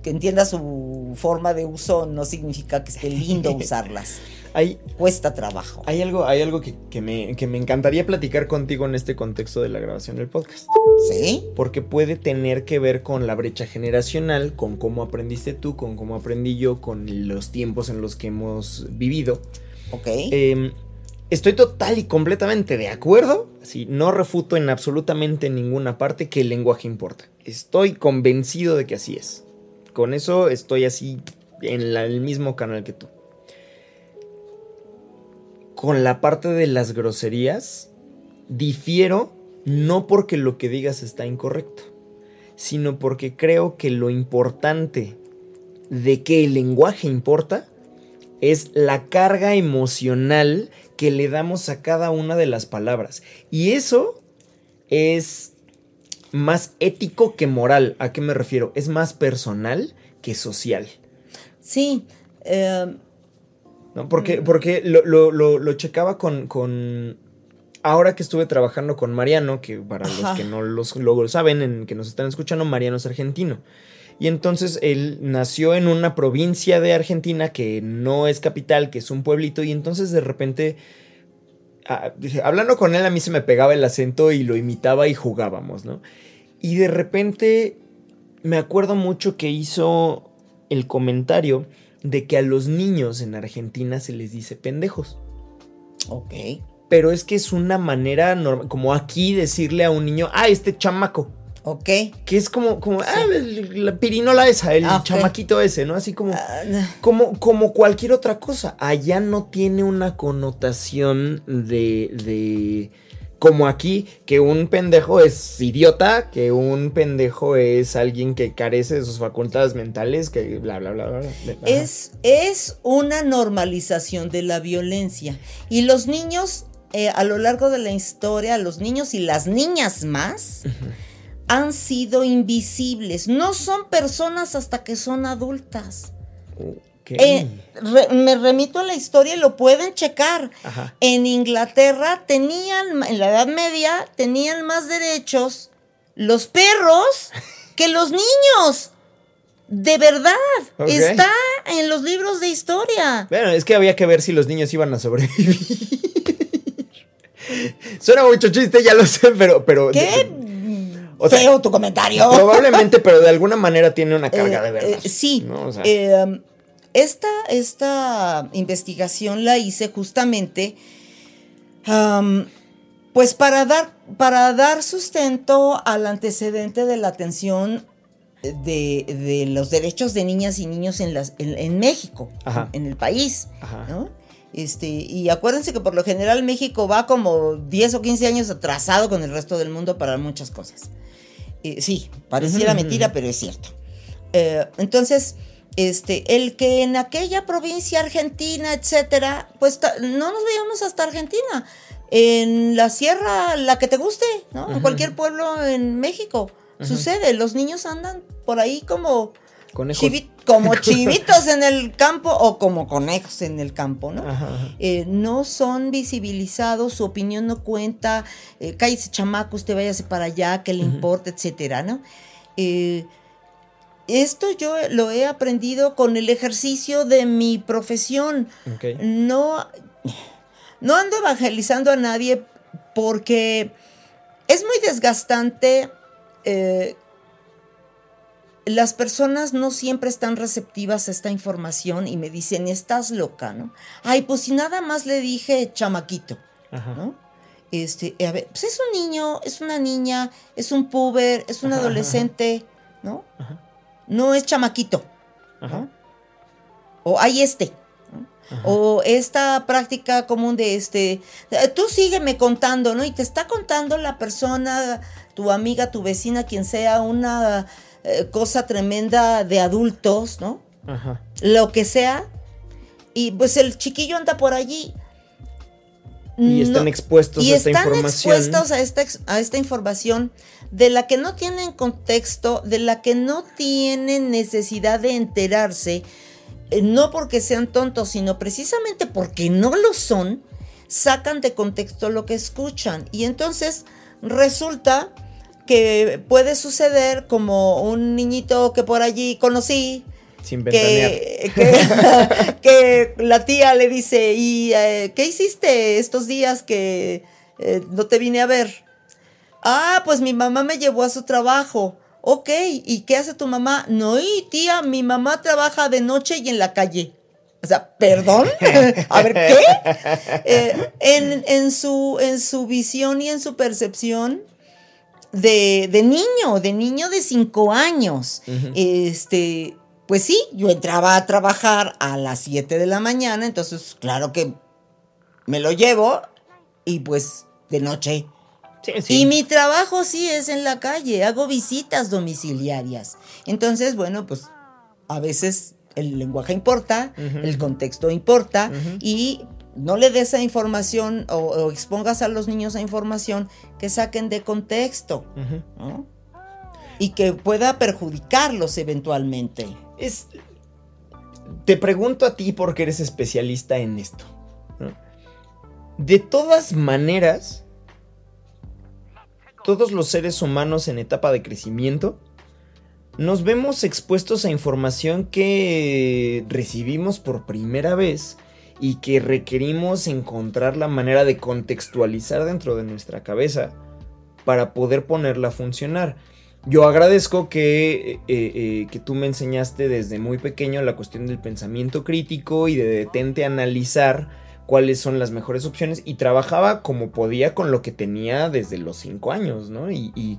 que entienda su forma de uso no significa que esté lindo usarlas. hay, Cuesta trabajo. Hay algo, hay algo que, que, me, que me encantaría platicar contigo en este contexto de la grabación del podcast. ¿Sí? Porque puede tener que ver con la brecha generacional, con cómo aprendiste tú, con cómo aprendí yo, con los tiempos en los que hemos vivido. Ok. Eh, Estoy total y completamente de acuerdo, sí, no refuto en absolutamente ninguna parte que el lenguaje importa. Estoy convencido de que así es. Con eso estoy así en el mismo canal que tú. Con la parte de las groserías, difiero no porque lo que digas está incorrecto, sino porque creo que lo importante de que el lenguaje importa es la carga emocional que le damos a cada una de las palabras. Y eso es más ético que moral. ¿A qué me refiero? Es más personal que social. Sí. Eh, ¿No? Porque, porque lo, lo, lo, lo checaba con, con, Ahora que estuve trabajando con Mariano, que para Ajá. los que no los, lo saben, en, que nos están escuchando, Mariano es argentino. Y entonces él nació en una provincia de Argentina que no es capital, que es un pueblito, y entonces de repente, ah, hablando con él, a mí se me pegaba el acento y lo imitaba y jugábamos, ¿no? Y de repente me acuerdo mucho que hizo el comentario de que a los niños en Argentina se les dice pendejos. Ok. Pero es que es una manera normal, como aquí decirle a un niño, ah, este chamaco. Ok. Que es como, como sí. ah, la pirinola esa, el ah, okay. chamaquito ese, ¿no? Así como, uh, como, como cualquier otra cosa. Allá no tiene una connotación de, de, como aquí, que un pendejo es idiota, que un pendejo es alguien que carece de sus facultades mentales, que bla, bla, bla, bla. bla. Es, es una normalización de la violencia. Y los niños, eh, a lo largo de la historia, los niños y las niñas más... Uh -huh han sido invisibles. No son personas hasta que son adultas. Okay. Eh, re, me remito a la historia y lo pueden checar. Ajá. En Inglaterra tenían, en la Edad Media, tenían más derechos los perros que los niños. De verdad, okay. está en los libros de historia. Bueno, es que había que ver si los niños iban a sobrevivir. Suena mucho chiste, ya lo sé, pero... pero ¿Qué? O sea, Feo tu comentario. Probablemente, pero de alguna manera tiene una carga eh, de verdad. Eh, sí. ¿no? O sea. eh, esta, esta, investigación la hice justamente um, pues para dar, para dar sustento al antecedente de la atención de, de los derechos de niñas y niños en, las, en, en México, Ajá. en el país. Ajá. ¿no? Este, y acuérdense que por lo general México va como 10 o 15 años atrasado con el resto del mundo para muchas cosas. Eh, sí, pareciera mentira, pero es cierto. Eh, entonces, este, el que en aquella provincia argentina, etcétera, pues no nos veíamos hasta Argentina. En la sierra, la que te guste, ¿no? Uh -huh. En cualquier pueblo en México. Uh -huh. Sucede, los niños andan por ahí como Como chivitos en el campo o como conejos en el campo, ¿no? Ajá. Eh, no son visibilizados, su opinión no cuenta, eh, cállese chamaco, usted váyase para allá, que le uh -huh. importa, etcétera, ¿no? Eh, esto yo lo he aprendido con el ejercicio de mi profesión. Okay. No, no ando evangelizando a nadie porque es muy desgastante. eh, las personas no siempre están receptivas a esta información y me dicen, estás loca, ¿no? Ay, pues si nada más le dije chamaquito, Ajá. ¿no? Este, a ver, pues es un niño, es una niña, es un puber, es un Ajá, ajá, adolescente, ¿no? Ajá. No es chamaquito, Ajá. ¿no? O hay este, o esta práctica común de este, eh, tú sígueme contando, ¿no? Y te está contando la persona, tu amiga, tu vecina, quien sea, una eh, cosa tremenda de adultos, ¿no? Ajá. Lo que sea. Y pues el chiquillo anda por allí. Y están No- expuestos y a esta están información. expuestos a esta, ex- a esta información de la que no tienen contexto, de la que no tienen necesidad de enterarse, eh, no porque sean tontos, sino precisamente porque no lo son, sacan de contexto lo que escuchan. Y entonces resulta que puede suceder como un niñito que por allí conocí, Sin que, que la tía le dice, ¿y eh, qué hiciste estos días que eh, no te vine a ver? Ah, pues mi mamá me llevó a su trabajo. Ok, ¿y qué hace tu mamá? No, y tía, mi mamá trabaja de noche y en la calle. O sea, perdón. a ver, ¿qué? Eh, en, en su, en su visión y en su percepción de, de niño, de niño de cinco años. Este, pues sí, yo entraba a trabajar a las 7 de la mañana, entonces claro que me lo llevo y pues de noche. Sí, sí. Y mi trabajo sí es en la calle, hago visitas domiciliarias. Entonces, bueno, pues a veces el lenguaje importa, el contexto importa y no le des a información o, o expongas a los niños a información que saquen de contexto. Y que pueda perjudicarlos eventualmente. Es. Te pregunto a ti porque eres especialista en esto. ¿no? De todas maneras, todos los seres humanos en etapa de crecimiento nos vemos expuestos a información que recibimos por primera vez y que requerimos encontrar la manera de contextualizar dentro de nuestra cabeza para poder ponerla a funcionar. Yo agradezco que, eh, eh, que tú me enseñaste desde muy pequeño la cuestión del pensamiento crítico y de detente analizar cuáles son las mejores opciones y trabajaba como podía con lo que tenía desde los 5 años, ¿no? Y-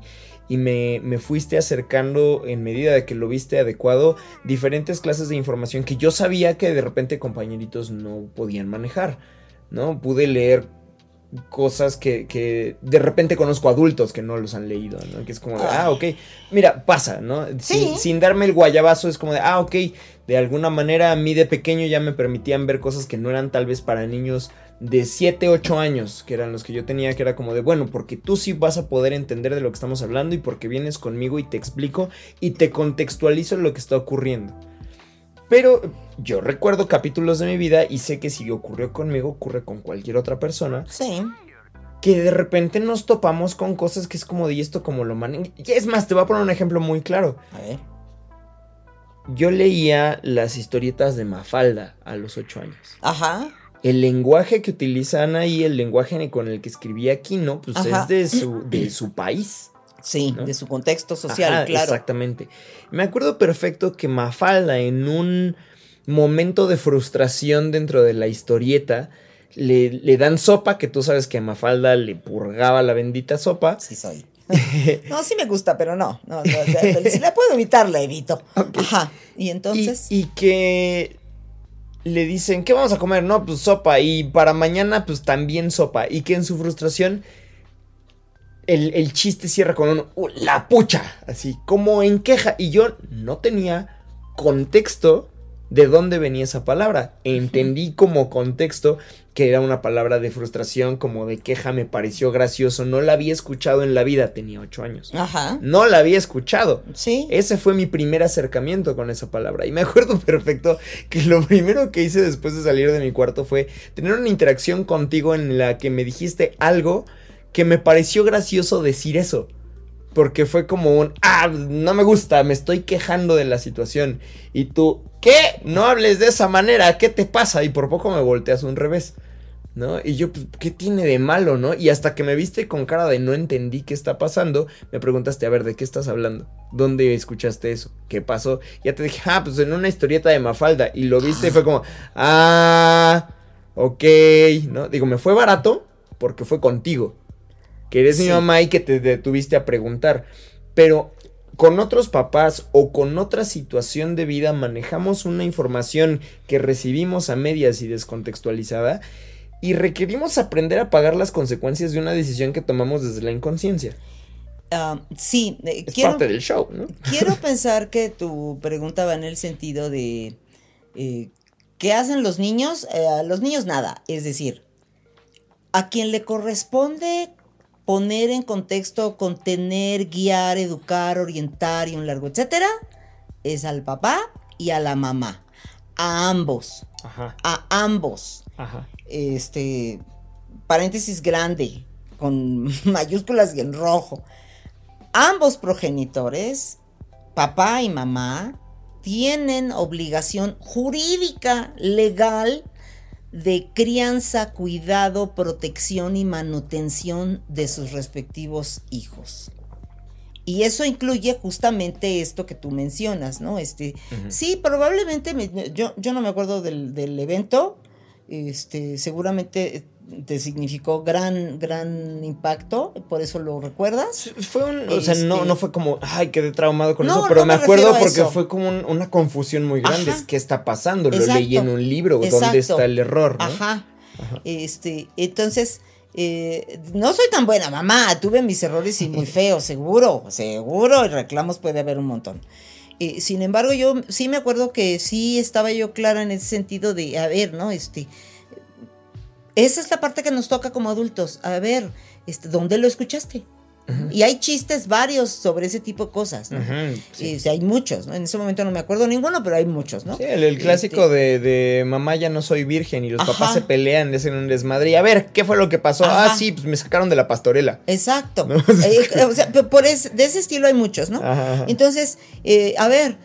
y me, me fuiste acercando en medida de que lo viste adecuado diferentes clases de información que yo sabía que de repente compañeritos no podían manejar, ¿no? Pude leer cosas que, que de repente conozco adultos que no los han leído, ¿no? Que es como de, Ah. ok, mira, pasa, ¿no? Sin, Sí. sin darme el guayabazo es como de, ah, ok, de alguna manera a mí de pequeño ya me permitían ver cosas que no eran tal vez para niños de 7, 8 años, que eran los que yo tenía, que era como de, bueno, porque tú sí vas a poder entender de lo que estamos hablando y porque vienes conmigo y te explico y te contextualizo lo que está ocurriendo. Pero yo recuerdo capítulos de mi vida y sé que si ocurrió conmigo, ocurre con cualquier otra persona Sí. que de repente nos topamos con cosas que es como de "¿Y esto como lo manejan. Y es más, te voy a poner un ejemplo muy claro. A ver. Yo leía las historietas de Mafalda a los 8 años. Ajá. El lenguaje que utilizan ahí, el lenguaje con el que escribía Aquino, pues Ajá. es de su, de su país. Sí, ¿No? de su contexto social, Ajá, claro. Exactamente. Me acuerdo perfecto que Mafalda en un momento de frustración dentro de la historieta le, le dan sopa, que tú sabes que a Mafalda le purgaba la bendita sopa. Sí soy. no, sí me gusta, pero no. si la puedo evitar, la evito. Ajá. Y entonces. Y, y que le dicen, ¿qué vamos a comer? No, pues sopa. Y para mañana, pues también sopa. Y que en su frustración, el, el chiste cierra con un, "Uh, la pucha. Así, como en queja. Y yo no tenía contexto de dónde venía esa palabra. Entendí como contexto que era una palabra de frustración, como de queja, me pareció gracioso. No la había escuchado en la vida, tenía ocho años. Ajá. No la había escuchado. Sí. Ese fue mi primer acercamiento con esa palabra. Y me acuerdo perfecto que lo primero que hice después de salir de mi cuarto fue tener una interacción contigo en la que me dijiste algo que me pareció gracioso decir eso. Porque fue como un, ah, no me gusta, me estoy quejando de la situación. Y tú, ¿qué? No hables de esa manera, ¿qué te pasa? Y por poco me volteas un revés. ¿no? Y yo, pues, ¿qué tiene de malo, no? Y hasta que me viste con cara de no entendí qué está pasando, me preguntaste, a ver, ¿de qué estás hablando? ¿Dónde escuchaste eso? ¿Qué pasó? Ya te dije, ah, pues en una historieta de Mafalda. Y lo viste y fue como, ah, ok, ¿no? Digo, me fue barato porque fue contigo. Que eres mi mamá y que te detuviste a preguntar. Pero con otros papás o con otra situación de vida manejamos una información que recibimos a medias y descontextualizada y requerimos aprender a pagar las consecuencias de una decisión que tomamos desde la inconsciencia. Ah, sí, eh, Es quiero, parte del show, ¿no? quiero pensar que tu pregunta va en el sentido de eh, ¿qué hacen los niños? Eh, a los niños nada, es decir, a quien le corresponde poner en contexto, contener, guiar, educar, orientar y un largo etcétera, es al papá y a la mamá, a ambos, Ajá, a ambos. ajá. este paréntesis grande con mayúsculas y en rojo. Ambos progenitores, papá y mamá, tienen obligación jurídica, legal, de crianza, cuidado, protección y manutención de sus respectivos hijos. Y eso incluye justamente esto que tú mencionas, ¿no? Este. Sí, probablemente, me- yo, yo no me acuerdo del, del evento, este, seguramente te significó gran, gran impacto, por eso lo recuerdas. Fue un, o sea, no, Este- no fue como, ay, quedé traumado con No, eso, pero no me me acuerdo porque fue como un- una confusión muy grande. Ajá. ¿Qué está pasando? Lo Exacto. leí en un libro, Exacto. ¿dónde está el error? ¿no? Ajá. Ajá. Este, entonces, eh, no soy tan buena mamá, tuve mis errores y muy feos, seguro, seguro, y reclamos puede haber un montón. Eh, sin embargo, yo sí me acuerdo que sí estaba yo clara en ese sentido de, a ver, ¿no? Este, esa es la parte que nos toca como adultos. A ver, este, ¿dónde lo escuchaste? Y hay chistes varios sobre ese tipo de cosas, ¿no? Sí. Y, o sea, hay muchos, ¿no? En ese momento no me acuerdo ninguno, pero hay muchos, ¿no? Sí, el, el clásico Este, de, de mamá ya no soy virgen y los Ajá. papás se pelean, le hacen un desmadre. Y a ver, ¿qué fue lo que pasó? Ajá. Ah, sí, pues me sacaron de la pastorela. Exacto. ¿No? Eh, o sea, por es- de ese estilo hay muchos, ¿no? Ajá. Entonces, eh, a ver,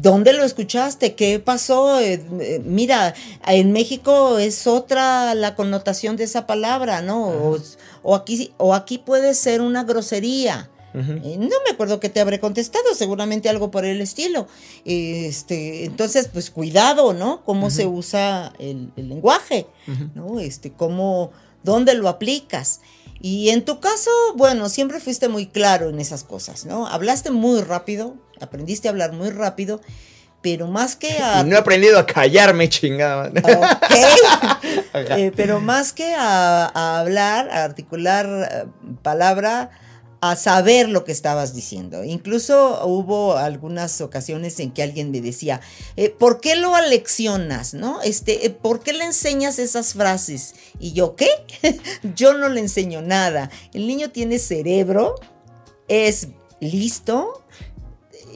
¿dónde lo escuchaste? ¿Qué pasó? Eh, eh, mira, en México es otra la connotación de esa palabra, ¿no? O, o aquí, o aquí puede ser una grosería. Eh, no me acuerdo que te habré contestado, seguramente algo por el estilo. Este, entonces, pues cuidado, ¿no? Cómo se usa el, el lenguaje. ¿no? Este, cómo, dónde lo aplicas. Y en tu caso, bueno, siempre fuiste muy claro en esas cosas, ¿no? Hablaste muy rápido, aprendiste a hablar muy rápido, pero más que a... Y no he aprendido a callarme, chingada. madre. Ok. Ajá. Eh, pero más que a, a hablar, a articular eh, palabra, a saber lo que estabas diciendo. Incluso hubo algunas ocasiones en que alguien me decía, eh, ¿por qué lo aleccionas? ¿No? Este, eh, ¿por qué le enseñas esas frases? Y yo, ¿qué? yo no le enseño nada. El niño tiene cerebro, es listo,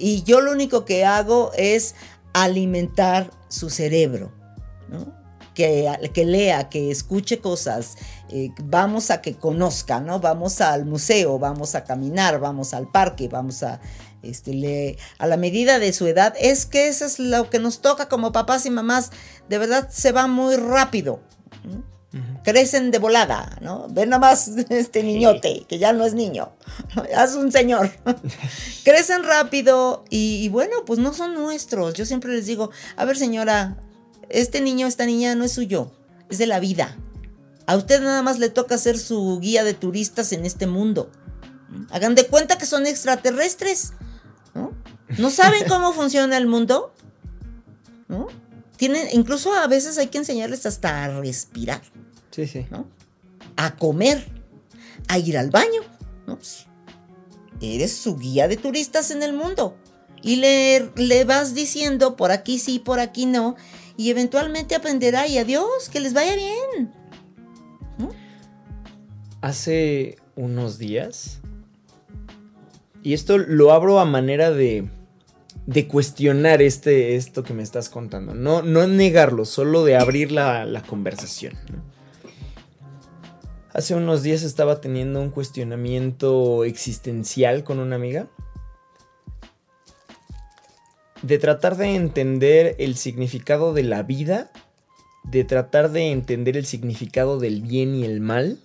y yo lo único que hago es alimentar su cerebro, ¿no? Que, que lea, que escuche cosas, eh, vamos a que conozca, ¿no? Vamos al museo, vamos a caminar, vamos al parque, vamos a, este, le- a la medida de su edad. Es que eso es lo que nos toca como papás y mamás. De verdad se va muy rápido. ¿no? Crecen de volada, ¿no? Ven nomás este niñote, que ya no es niño, ya es un señor. Crecen rápido y, y bueno, pues no son nuestros. Yo siempre les digo, a ver señora, este niño, esta niña no es suyo, es de la vida. A usted nada más le toca ser su guía de turistas en este mundo. Hagan de cuenta que son extraterrestres. ¿No, ¿No saben cómo funciona el mundo? ¿No? Tienen, incluso a veces hay que enseñarles hasta a respirar. Sí, sí. ¿no? A comer, a ir al baño, ¿no? Pues, Eres su guía de turistas en el mundo. Y le, le vas diciendo por aquí sí, por aquí no. Y eventualmente aprenderá y adiós, que les vaya bien. Hace unos días. Y esto lo abro a manera de. De cuestionar este, esto que me estás contando. No, no negarlo, solo de abrir la, la conversación. ¿no? Hace unos días estaba teniendo un cuestionamiento existencial con una amiga. De tratar de entender el significado de la vida de tratar de entender el significado del bien y el mal.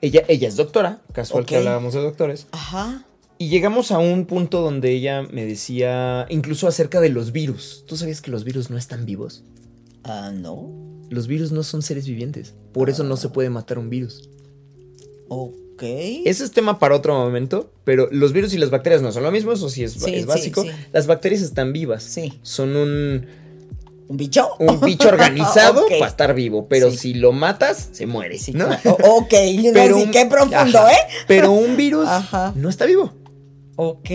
Ella, ella es doctora, casual que hablábamos de doctores. Ajá. Y llegamos a un punto donde ella me decía, incluso acerca de los virus. ¿Tú sabías que los virus no están vivos? Ah, no. Los virus no son seres vivientes. Por eso no se puede matar un virus. Ok. Ese es tema para otro momento, pero los virus y las bacterias no son lo mismo, eso sí es, Sí, es sí, básico. sí. Las bacterias están vivas. Sí. Son un, ¿Un bicho? un bicho organizado Ok. para estar vivo, pero Sí. si lo matas, se muere. Sí, ¿no? claro. Ok, pero un- qué profundo, ajá, ¿eh? Pero un virus Ajá. no está vivo. Ok.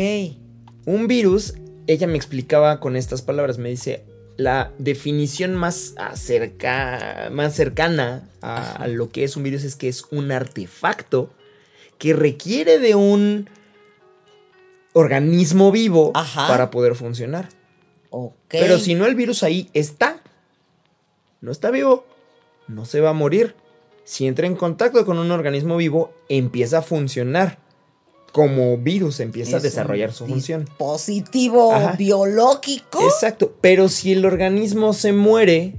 Un virus, ella me explicaba con estas palabras, me dice, la definición más, acerca, más cercana a, a lo que es un virus es que es un artefacto que requiere de un organismo vivo Ajá. para poder funcionar. Ok. Pero si no el virus ahí está, no está vivo, no se va a morir. Si entra en contacto con un organismo vivo, empieza a funcionar. Como virus empieza a Es desarrollar su función. Dispositivo Ajá. biológico. Exacto, pero si el organismo se muere,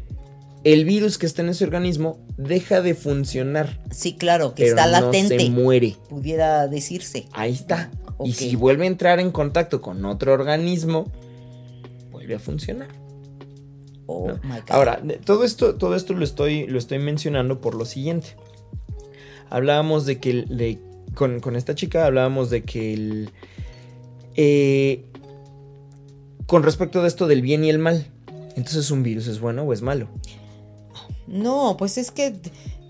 el virus que está en ese organismo deja de funcionar. Sí, claro, que pero está no latente. se muere. pudiera decirse. Ahí está. Y si vuelve a entrar en contacto con otro organismo, vuelve a funcionar. Oh ¿no? my God. Ahora, todo esto, todo esto lo estoy, lo estoy mencionando por lo siguiente. Hablábamos de que de- con, con esta chica hablábamos de que el, eh, con respecto de esto del bien y el mal. Entonces, ¿un virus es bueno o es malo? No, pues es que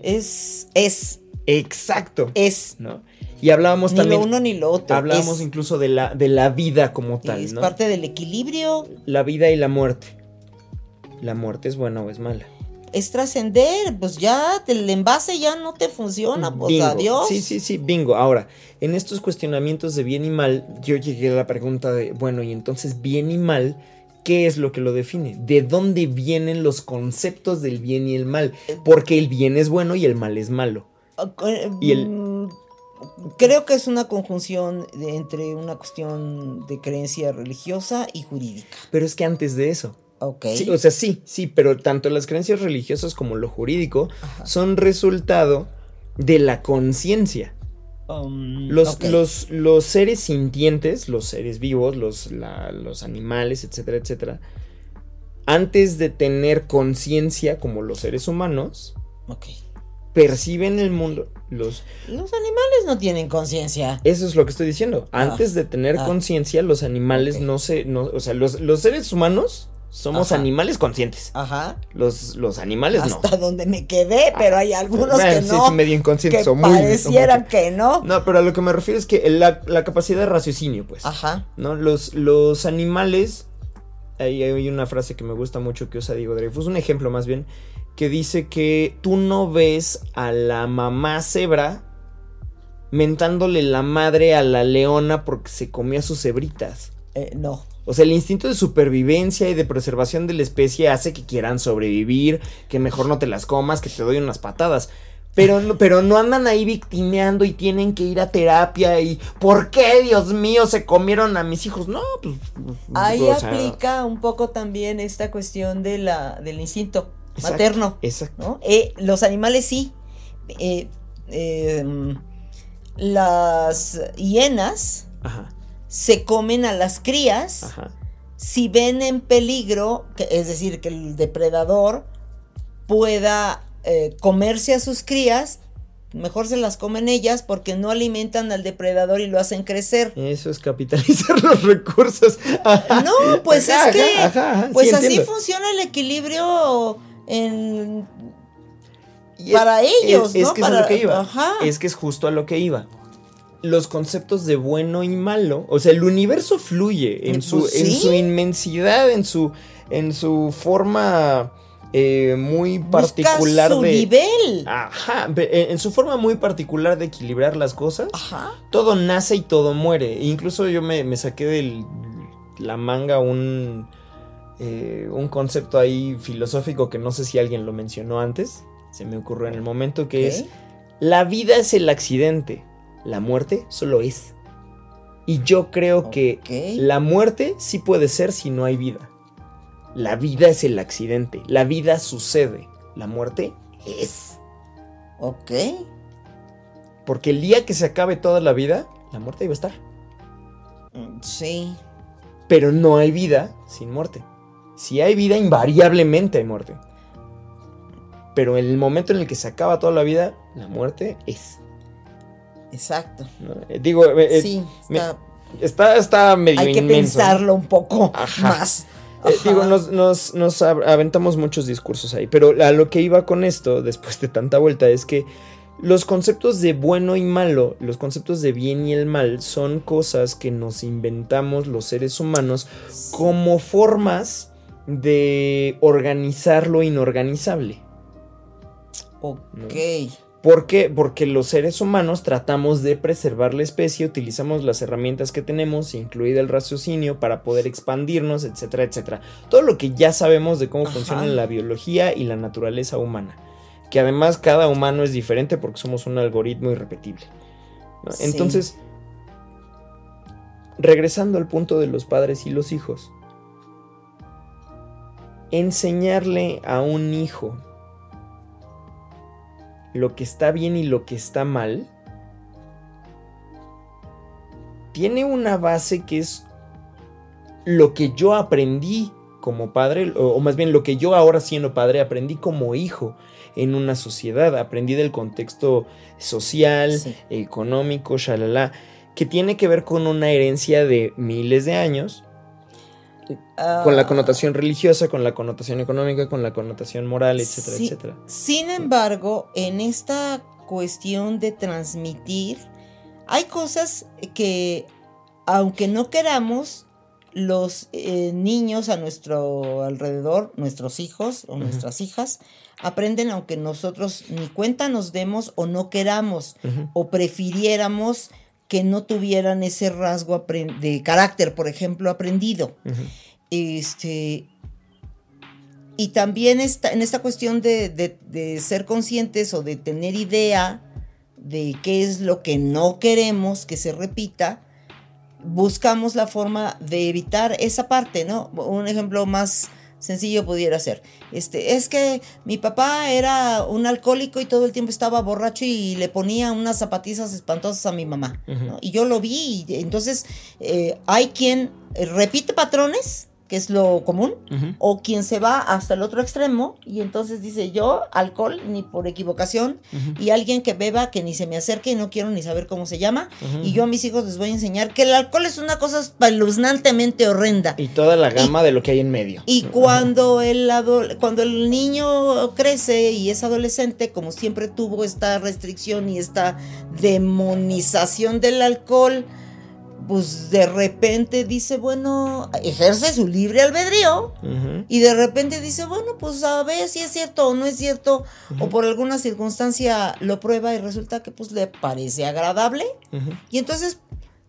es. Es. Exacto. Es. ¿no? Y hablábamos Ni también. lo uno ni lo otro. hablábamos es, incluso de la, de la vida como tal, es ¿no? parte del equilibrio. La vida y la muerte. ¿La muerte es buena o es mala? Es trascender. Pues ya el envase ya no te funciona. Pues Bingo. adiós. Sí, sí, sí, bingo. Ahora, en estos cuestionamientos de bien y mal, yo llegué a la pregunta de, bueno, y entonces bien y mal, ¿qué es lo que lo define? ¿De dónde vienen los conceptos del bien y el mal? Porque el bien es bueno y el mal es malo. Y el- Mm, Creo que es una conjunción de- entre una cuestión de creencia religiosa y jurídica. Pero es que antes de eso. Ok. Sí, o sea, sí, sí, pero tanto las creencias religiosas como lo jurídico Ajá. son resultado de la conciencia. Um, Los, los, los seres sintientes, los seres vivos, los, la- los animales, etcétera, etcétera, antes de tener conciencia como los seres humanos, perciben el mundo. Los, Los animales no tienen conciencia. eso es lo que estoy diciendo. Ah, Antes de tener ah. conciencia, los animales no se. No, o sea, los, los seres humanos somos Ajá. animales conscientes. Ajá. Los, los animales no. Hasta donde me quedé, pero hay algunos que sí, no. sí, medio inconscientes que o muy. parecieran que no. No, pero a lo que me refiero es que la, la capacidad de raciocinio, pues. Ajá. ¿no? Los, los animales, ahí hay una frase que me gusta mucho que usa Diego Dreyfus, un ejemplo más bien, que dice que tú no ves a la mamá cebra mentándole la madre a la leona porque se comió a sus cebritas. Eh, no. O sea, el instinto de supervivencia y de preservación de la especie hace que quieran sobrevivir, que mejor no te las comas, que te doy unas patadas. Pero no, pero no andan ahí victimeando y tienen que ir a terapia y ¿por qué, Dios mío, se comieron a mis hijos? No, pues... Ahí o sea, aplica un poco también esta cuestión de la, del instinto exacto, materno. Exacto. ¿no? Eh, los animales sí. Eh, eh, las hienas Ajá, se comen a las crías ajá. si ven en peligro, que, es decir, que el depredador pueda eh, comerse a sus crías, mejor se las comen ellas porque no alimentan al depredador y lo hacen crecer. Eso es capitalizar los recursos. Ajá. No, pues Ajá, es que, ajá, pues sí, así funciona el equilibrio en para es- ellos, es, ¿no? que es a Para- lo que iba. ajá. Es que es justo a lo que iba. Los conceptos de bueno y malo, o sea, el universo fluye en Eh, su, pues en su inmensidad, en su, en su forma eh, muy particular Busca su de. nivel. Ajá, en su forma muy particular de equilibrar las cosas. Ajá. Todo nace y todo muere. Incluso yo me, me saqué de la manga un, eh, un concepto ahí filosófico que no sé si alguien lo mencionó antes. Se me ocurrió en el momento que es la vida es el accidente, la muerte solo es. Y yo creo que la muerte sí puede ser si no hay vida. La vida es el accidente, la vida sucede. la muerte es. Ok. Porque el día que se acabe toda la vida, la muerte iba a estar. Mm, Sí. Pero no hay vida sin muerte. Si hay vida, invariablemente hay muerte. Pero en el momento en el que se acaba toda la vida, la muerte es. Exacto. ¿no? Eh, digo, eh, eh, sí, me- está- está, está medio hay que pensarlo un poco Ajá. más. Eh, digo, nos, nos- nos aventamos muchos discursos ahí, pero a lo que iba con esto, después de tanta vuelta, es que los conceptos de bueno y malo, los conceptos de bien y el mal, son cosas que nos inventamos los seres humanos como formas de organizar lo inorganizable. Ok. ¿Por qué? Porque los seres humanos tratamos de preservar la especie, utilizamos las herramientas que tenemos, incluido el raciocinio, para poder expandirnos, etcétera, etcétera. Todo lo que ya sabemos de cómo Ajá. funciona la biología y la naturaleza humana. Que además cada humano es diferente porque somos un algoritmo irrepetible. ¿no? Sí. Entonces, regresando al punto de los padres y los hijos, enseñarle a un hijo lo que está bien y lo que está mal, tiene una base que es lo que yo aprendí como padre, o, más bien lo que yo ahora siendo padre aprendí como hijo en una sociedad, aprendí del contexto social, Sí. económico, shalala, que tiene que ver con una herencia de miles de años, con la Ah, connotación religiosa, con la connotación económica, con la connotación moral, etcétera, Sí. etcétera. Sin embargo, en esta cuestión de transmitir, hay cosas que, aunque no queramos, los eh, niños a nuestro alrededor, nuestros hijos o nuestras hijas, aprenden aunque nosotros ni cuenta nos demos o no queramos o prefiriéramos que no tuvieran ese rasgo de carácter, por ejemplo, aprendido. Este. Y también está, en esta cuestión de, de- de ser conscientes o de tener idea de qué es lo que no queremos que se repita, buscamos la forma de evitar esa parte, ¿no? Un ejemplo más sencillo pudiera ser, este, es que mi papá era un alcohólico y todo el tiempo estaba borracho y le ponía unas zapatizas espantosas a mi mamá. Y yo lo vi, y entonces eh, hay quien eh, repite patrones, que es lo común, o quien se va hasta el otro extremo y entonces dice yo alcohol ni por equivocación y alguien que beba que ni se me acerque y no quiero ni saber cómo se llama y yo a mis hijos les voy a enseñar que el alcohol es una cosa espeluznantemente horrenda. Y toda la gama de lo que hay en medio. y cuando el cuando el niño crece y es adolescente como siempre tuvo esta restricción y esta demonización del alcohol pues de repente dice bueno ejerce su libre albedrío y de repente dice, bueno, pues a ver si es cierto o no es cierto, o por alguna circunstancia lo prueba y resulta que pues le parece agradable. Y entonces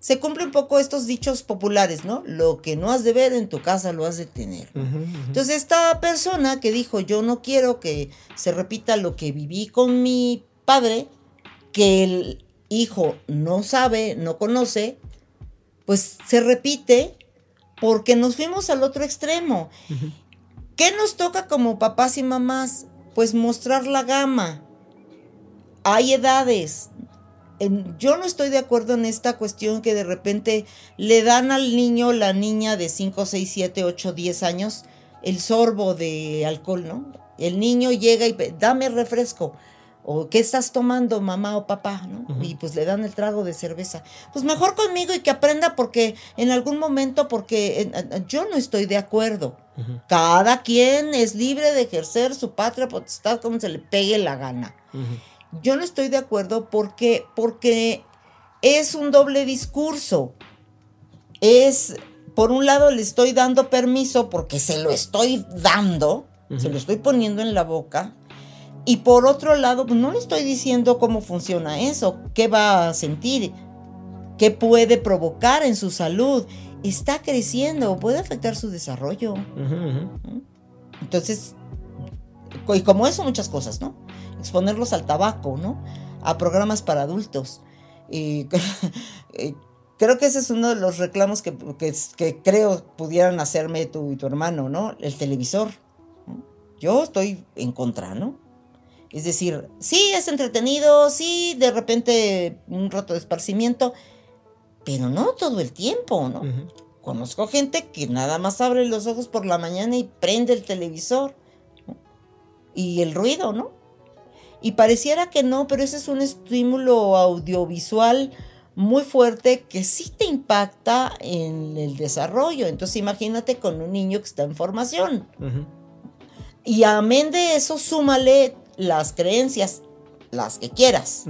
se cumplen un poco estos dichos populares, ¿no? Lo que no has de ver en tu casa lo has de tener. Entonces esta persona que dijo, yo no quiero que se repita lo que viví con mi padre, que el hijo no sabe, no conoce, pues se repite porque nos fuimos al otro extremo. ¿Qué nos toca como papás y mamás? Pues mostrar la gama. Hay edades. En- yo no estoy de acuerdo en esta cuestión que de repente le dan al niño, la niña de 5, 6, 7, 8, 10 años, el sorbo de alcohol, ¿no? El niño llega y dame refresco. O ¿qué estás tomando, mamá o papá? ¿no? Y pues le dan el trago de cerveza. Pues mejor conmigo y que aprenda porque en algún momento, porque yo no estoy de acuerdo. Cada quien es libre de ejercer su patria potestad como se le pegue la gana. Yo no estoy de acuerdo porque, porque es un doble discurso. Es, por un lado, le estoy dando permiso porque se lo estoy dando, se lo estoy poniendo en la boca. Y por otro lado, pues no le estoy diciendo cómo funciona eso, qué va a sentir, qué puede provocar en su salud. Está creciendo, puede afectar su desarrollo. Entonces, y como eso, muchas cosas, ¿no? Exponerlos al tabaco, ¿no? A programas para adultos. Y creo que ese es uno de los reclamos que, que, que creo pudieran hacerme tú y tu hermano, ¿no? El televisor. Yo estoy en contra, ¿no? Es decir, sí es entretenido, sí de repente un rato de esparcimiento, pero no todo el tiempo, ¿no? Conozco gente que nada más abre los ojos por la mañana y prende el televisor. Y el ruido, ¿no? Y pareciera que no, pero ese es un estímulo audiovisual muy fuerte que sí te impacta en el desarrollo. Entonces imagínate con un niño que está en formación. Y amén de eso, súmale las creencias, las que quieras.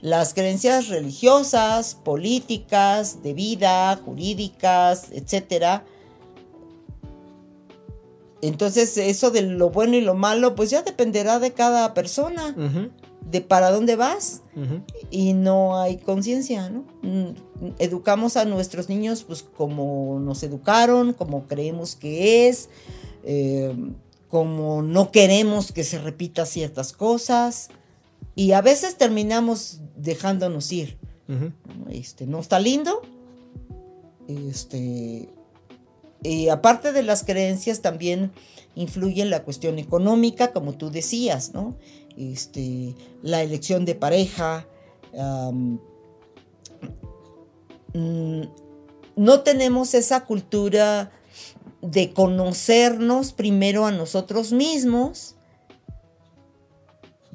Las creencias religiosas, políticas, de vida, jurídicas, etc. Entonces eso de lo bueno y lo malo, pues ya dependerá de cada persona, de para dónde vas. Y no hay conciencia, ¿no? Mm, educamos a nuestros niños pues como nos educaron, como creemos que es. Eh, como no queremos que se repita ciertas cosas y a veces terminamos dejándonos ir. este, no está lindo. Este, y aparte de las creencias también influye la cuestión económica, como tú decías, ¿no? Este, la elección de pareja. Mm, no tenemos esa cultura de conocernos primero a nosotros mismos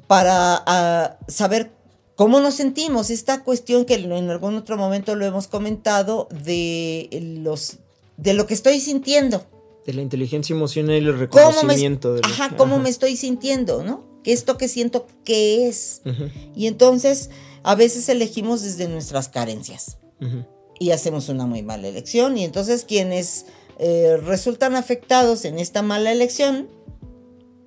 para ah, saber cómo nos sentimos. Esta cuestión que en algún otro momento lo hemos comentado de, los, de lo que estoy sintiendo. De la inteligencia emocional y el reconocimiento. de ajá, cómo me estoy sintiendo, ¿no? ¿Qué esto que siento que es? Y entonces a veces elegimos desde nuestras carencias. Y hacemos una muy mala elección. Y entonces quienes eh, resultan afectados en esta mala elección,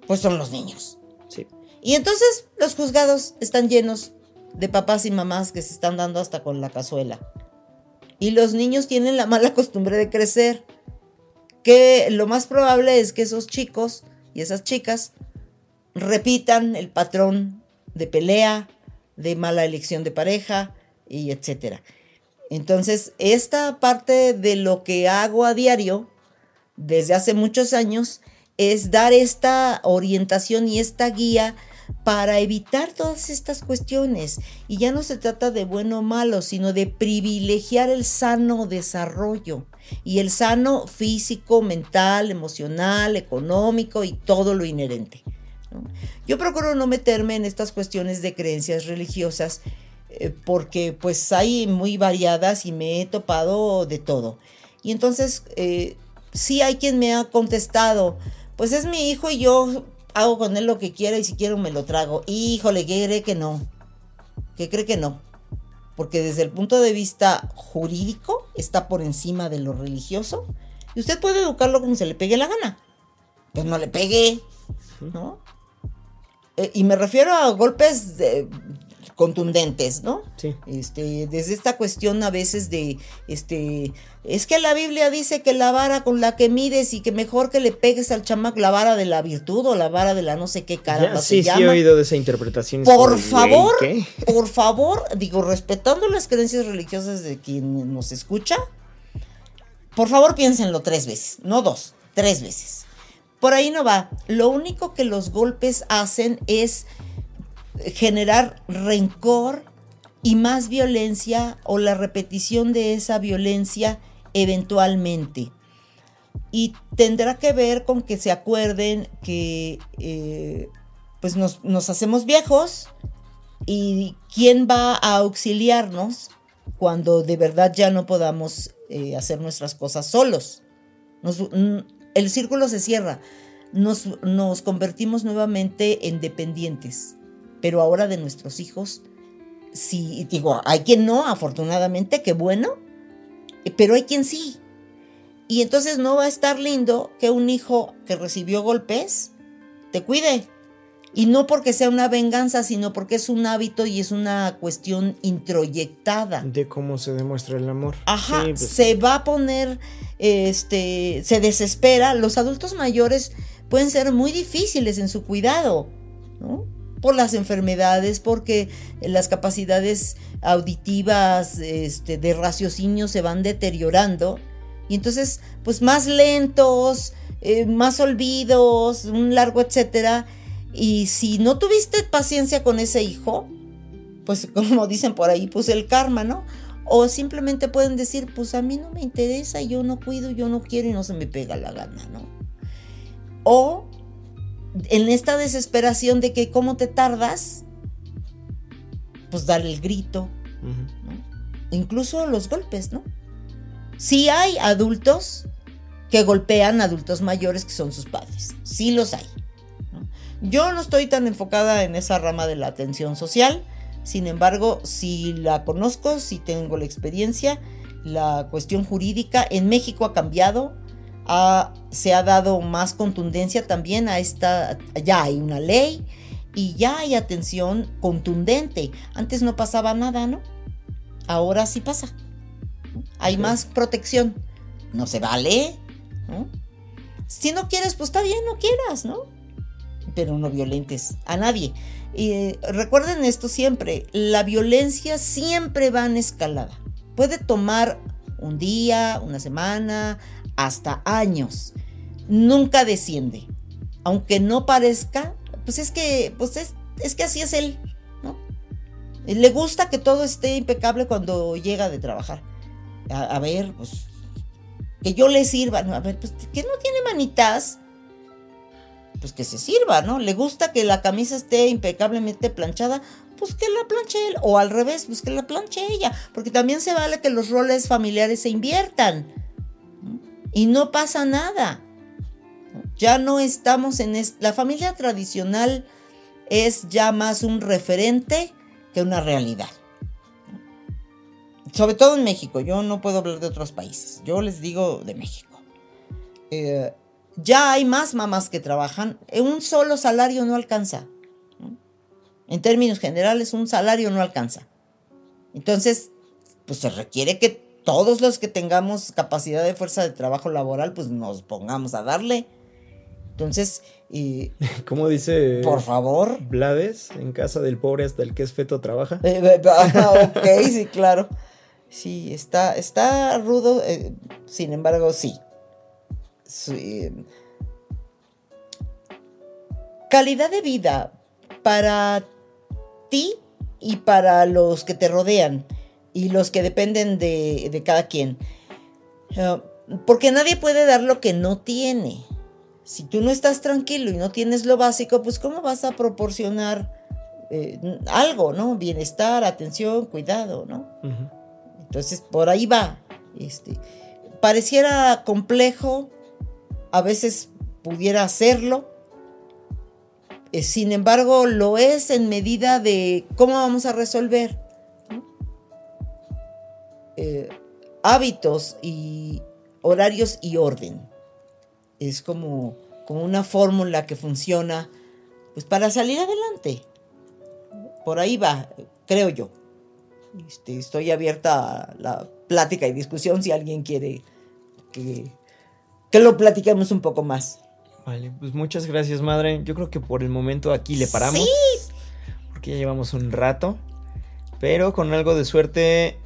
pues son los niños. Sí. Y entonces los juzgados están llenos de papás y mamás que se están dando hasta con la cazuela. Y los niños tienen la mala costumbre de crecer. Que lo más probable es que esos chicos y esas chicas repitan el patrón de pelea, de mala elección de pareja y etcétera. Entonces, esta parte de lo que hago a diario desde hace muchos años es dar esta orientación y esta guía para evitar todas estas cuestiones. Y ya no se trata de bueno o malo, sino de privilegiar el sano desarrollo y el sano físico, mental, emocional, económico y todo lo inherente. Yo procuro no meterme en estas cuestiones de creencias religiosas eh, porque pues hay muy variadas y me he topado de todo. Y entonces eh, sí hay quien me ha contestado, pues es mi hijo y yo hago con él lo que quiera y si quiero me lo trago. Híjole, ¿qué cree que no? ¿Qué cree que no? Porque desde el punto de vista jurídico está por encima de lo religioso. Y usted puede educarlo como se le pegue la gana. Pero no le pegue, ¿no? Eh, y me refiero a golpes de, contundentes, ¿no? Sí. Este, desde esta cuestión a veces de, este, es que la Biblia dice que la vara con la que mides y que mejor que le pegues al chamac la vara de la virtud o la vara de la no sé qué cara. Sí, sí, he oído de esa interpretación. Por favor, por favor, digo, respetando las creencias religiosas de quien nos escucha, por favor piénsenlo tres veces, no dos, tres veces. Por ahí no va. Lo único que los golpes hacen es generar rencor y más violencia o la repetición de esa violencia eventualmente. Y tendrá que ver con que se acuerden que eh, pues nos, hacemos viejos y quién va a auxiliarnos cuando de verdad ya no podamos eh, hacer nuestras cosas solos. Mm, el círculo se cierra, nos, nos convertimos nuevamente en dependientes pero ahora de nuestros hijos, sí, digo, hay quien no, afortunadamente, qué bueno, pero hay quien sí. Y entonces no va a estar lindo que un hijo que recibió golpes te cuide. Y no porque sea una venganza, sino porque es un hábito y es una cuestión introyectada. De cómo se demuestra el amor. Ajá, pues se va a poner, este, se desespera. Los adultos mayores pueden ser muy difíciles en su cuidado, ¿no? Por las enfermedades, porque las capacidades auditivas este, de raciocinio se van deteriorando. Y entonces, pues más lentos, eh, más olvidos, un largo etcétera. Y si no tuviste paciencia con ese hijo, pues como dicen por ahí, pues el karma, ¿no? O simplemente pueden decir, pues a mí no me interesa, yo no cuido, yo no quiero y no se me pega la gana, ¿no? O en esta desesperación de que cómo te tardas, pues dar el grito, incluso los golpes, ¿no? Sí hay adultos que golpean a adultos mayores que son sus padres, sí los hay. Yo no estoy tan enfocada en esa rama de la atención social, sin embargo, si la conozco, si tengo la experiencia, la cuestión jurídica en México ha cambiado, se ha dado más contundencia también a esta, ya hay una ley y ya hay atención contundente. Antes no pasaba nada, ¿no? Ahora sí pasa. Hay más protección. No se vale, ¿no? Si no quieres, pues está bien, no quieras, ¿no? Pero no violentes a nadie. Y recuerden esto siempre, la violencia siempre va en escalada. Puede tomar un día, una semana, hasta años. Nunca desciende. Aunque no parezca, pues es que, pues es, es que así es él, ¿no? Le gusta que todo esté impecable cuando llega de trabajar. A, ver, pues, que yo le sirva. A ver, pues, que no tiene manitas, pues que se sirva, ¿no? Le gusta que la camisa esté impecablemente planchada, pues que la planche él. O al revés, pues que la planche ella. Porque también se vale que los roles familiares se inviertan. Y no pasa nada. Ya no estamos en... La familia tradicional es ya más un referente que una realidad. Sobre todo en México. Yo no puedo hablar de otros países. Yo les digo de México. Eh, ya hay más mamás que trabajan, un solo salario no alcanza. En términos generales, un salario no alcanza. Entonces, pues se requiere que todos los que tengamos capacidad de fuerza de trabajo laboral, pues nos pongamos a darle. Entonces, y, ¿cómo dice? Por favor. Blades, en casa del pobre hasta el que es feto trabaja. Eh, eh, ah, ok, sí, claro. Sí, está, está rudo, eh, sin embargo, sí. Calidad de vida para ti y para los que te rodean y los que dependen de, cada quien. Ah, porque nadie puede dar lo que no tiene. Si tú no estás tranquilo y no tienes lo básico, pues ¿cómo vas a proporcionar eh, algo, ¿no? Bienestar, atención, cuidado, ¿no? Entonces, por ahí va. Este, pareciera complejo, a veces pudiera hacerlo, eh, sin embargo lo es en medida de cómo vamos a resolver eh, hábitos y horarios y orden. Es como, como una fórmula que funciona pues, para salir adelante. Por ahí va, creo yo. Este, estoy abierta a la plática y discusión si alguien quiere que que lo platiquemos un poco más. Vale, pues muchas gracias, madre. Yo creo que por el momento aquí le paramos. Sí. Porque ya llevamos un rato. Pero con algo de suerte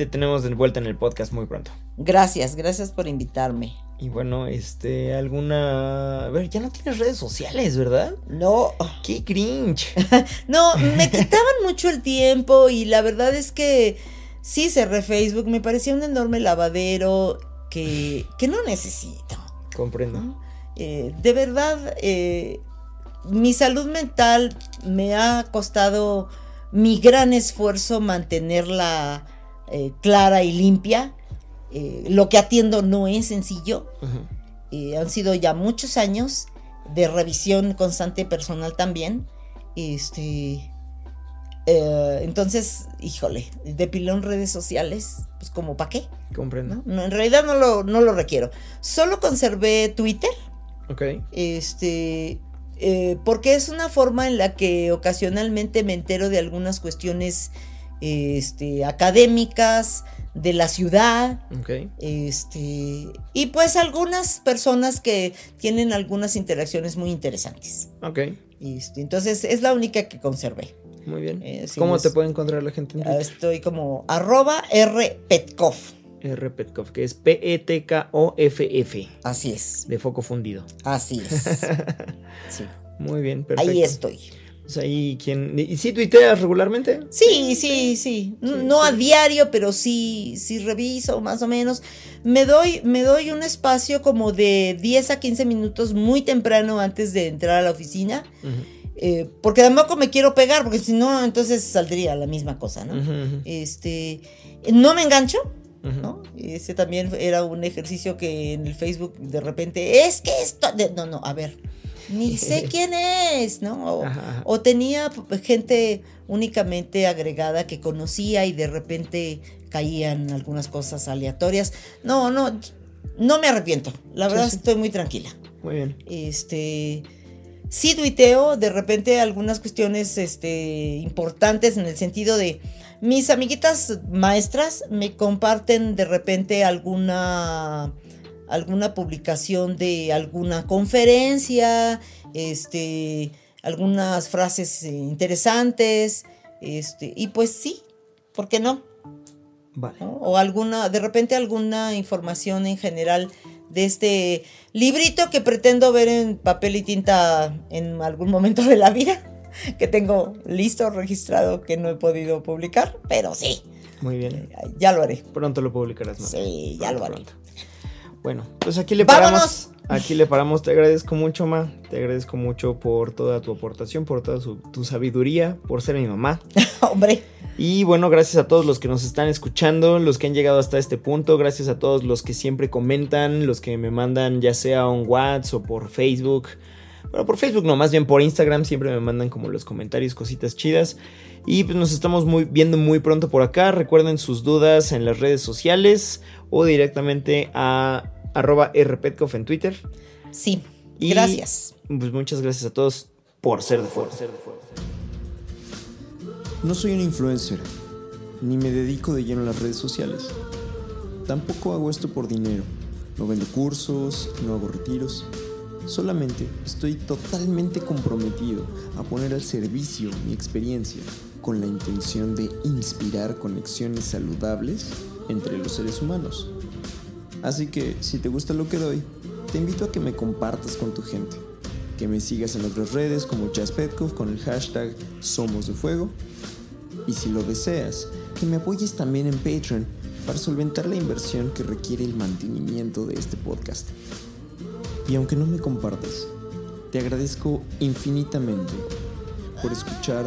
te tenemos de vuelta en el podcast muy pronto. Gracias, gracias por invitarme. Y bueno, este, alguna... A ver, ya no tienes redes sociales, ¿verdad? No. Qué cringe. no, me quitaban mucho el tiempo y la verdad es que sí cerré Facebook, me parecía un enorme lavadero que, no necesito. Comprendo. Eh, de verdad, eh, mi salud mental me ha costado mi gran esfuerzo mantenerla eh, clara y limpia. lo que atiendo no es sencillo. han sido ya muchos años de revisión constante personal también. Este, eh, entonces, híjole, de pilón redes sociales, pues como para qué. Comprendo. ¿No? en realidad no lo, no lo requiero. Solo conservé Twitter. Ok. Este, eh, porque es una forma en la que ocasionalmente me entero de algunas cuestiones este, académicas de la ciudad. Ok. Este, y pues algunas personas que tienen algunas interacciones muy interesantes. Ok. Este, entonces es la única que conservé. Muy bien. Eh, ¿Cómo te puede encontrar la gente en Twitter? Estoy como arroba rpetkov. R. Petkoff, que es P-E-T-K-O-F-F. Así es. De foco fundido. Así es. Sí. Muy bien, perfecto. Ahí estoy. Pues ahí, ¿quién? ¿Y si tuiteas regularmente? Sí, sí, sí. No a diario, pero sí, sí reviso más o menos. Me doy, me doy un espacio como de 10 a 15 minutos muy temprano antes de entrar a la oficina. Eh, porque tampoco me quiero pegar, porque si no, entonces saldría la misma cosa, ¿no? Este, no me engancho. ¿no? Ese también era un ejercicio que en el Facebook de repente, es que esto, de- no, no, a ver, ni sé quién es, ¿no? O, tenía gente únicamente agregada que conocía y de repente caían algunas cosas aleatorias. No, no, no me arrepiento, la Sí, verdad sí. estoy muy tranquila. Muy bien. Este. Sí tuiteo de repente algunas cuestiones este, importantes en el sentido de mis amiguitas maestras me comparten de repente alguna alguna publicación de alguna conferencia, este, algunas frases eh, interesantes, este, y pues sí, ¿por qué no? Vale. ¿no? O alguna, de repente alguna información en general de este librito que pretendo ver en papel y tinta en algún momento de la vida, que tengo listo, registrado, que no he podido publicar, pero sí, Muy bien. ya lo haré. Pronto lo publicarás, ¿no? Sí, ya lo haré. Pronto. Bueno, pues aquí le ¡Vámonos! paramos. Aquí le paramos. Te agradezco mucho, Ma. Te agradezco mucho por toda tu aportación, por toda su- tu sabiduría, por ser mi mamá. Hombre, Y bueno, gracias a todos los que nos están escuchando, los que han llegado hasta este punto, gracias a todos los que siempre comentan, los que me mandan ya sea un WhatsApp o por Facebook. Bueno, por Facebook no, más bien por Instagram siempre me mandan como los comentarios, cositas chidas. Y pues nos estamos muy, viendo muy pronto por acá. Recuerden sus dudas en las redes sociales o directamente a arroba rpetcoff en Twitter. sí, Y- gracias. Pues muchas gracias a todos por ser de fuego. No soy un influencer, ni me dedico de lleno a las redes sociales. Tampoco hago esto por dinero. No vendo cursos, no hago retiros. Solamente estoy totalmente comprometido a poner al servicio mi experiencia con la intención de inspirar conexiones saludables entre los seres humanos. Así que si te gusta lo que doy, te invito a que me compartas con tu gente, que me sigas en otras redes como Chas Petkov con el hashtag Somos de Fuego y si lo deseas, que me apoyes también en Patreon para solventar la inversión que requiere el mantenimiento de este podcast. Y aunque no me compartas, te agradezco infinitamente por escuchar,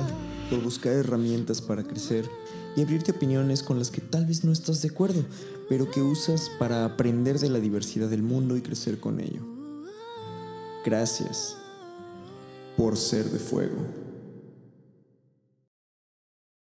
por buscar herramientas para crecer y abrirte opiniones con las que tal vez no estás de acuerdo, pero que usas para aprender de la diversidad del mundo y crecer con ello. Gracias por ser de fuego.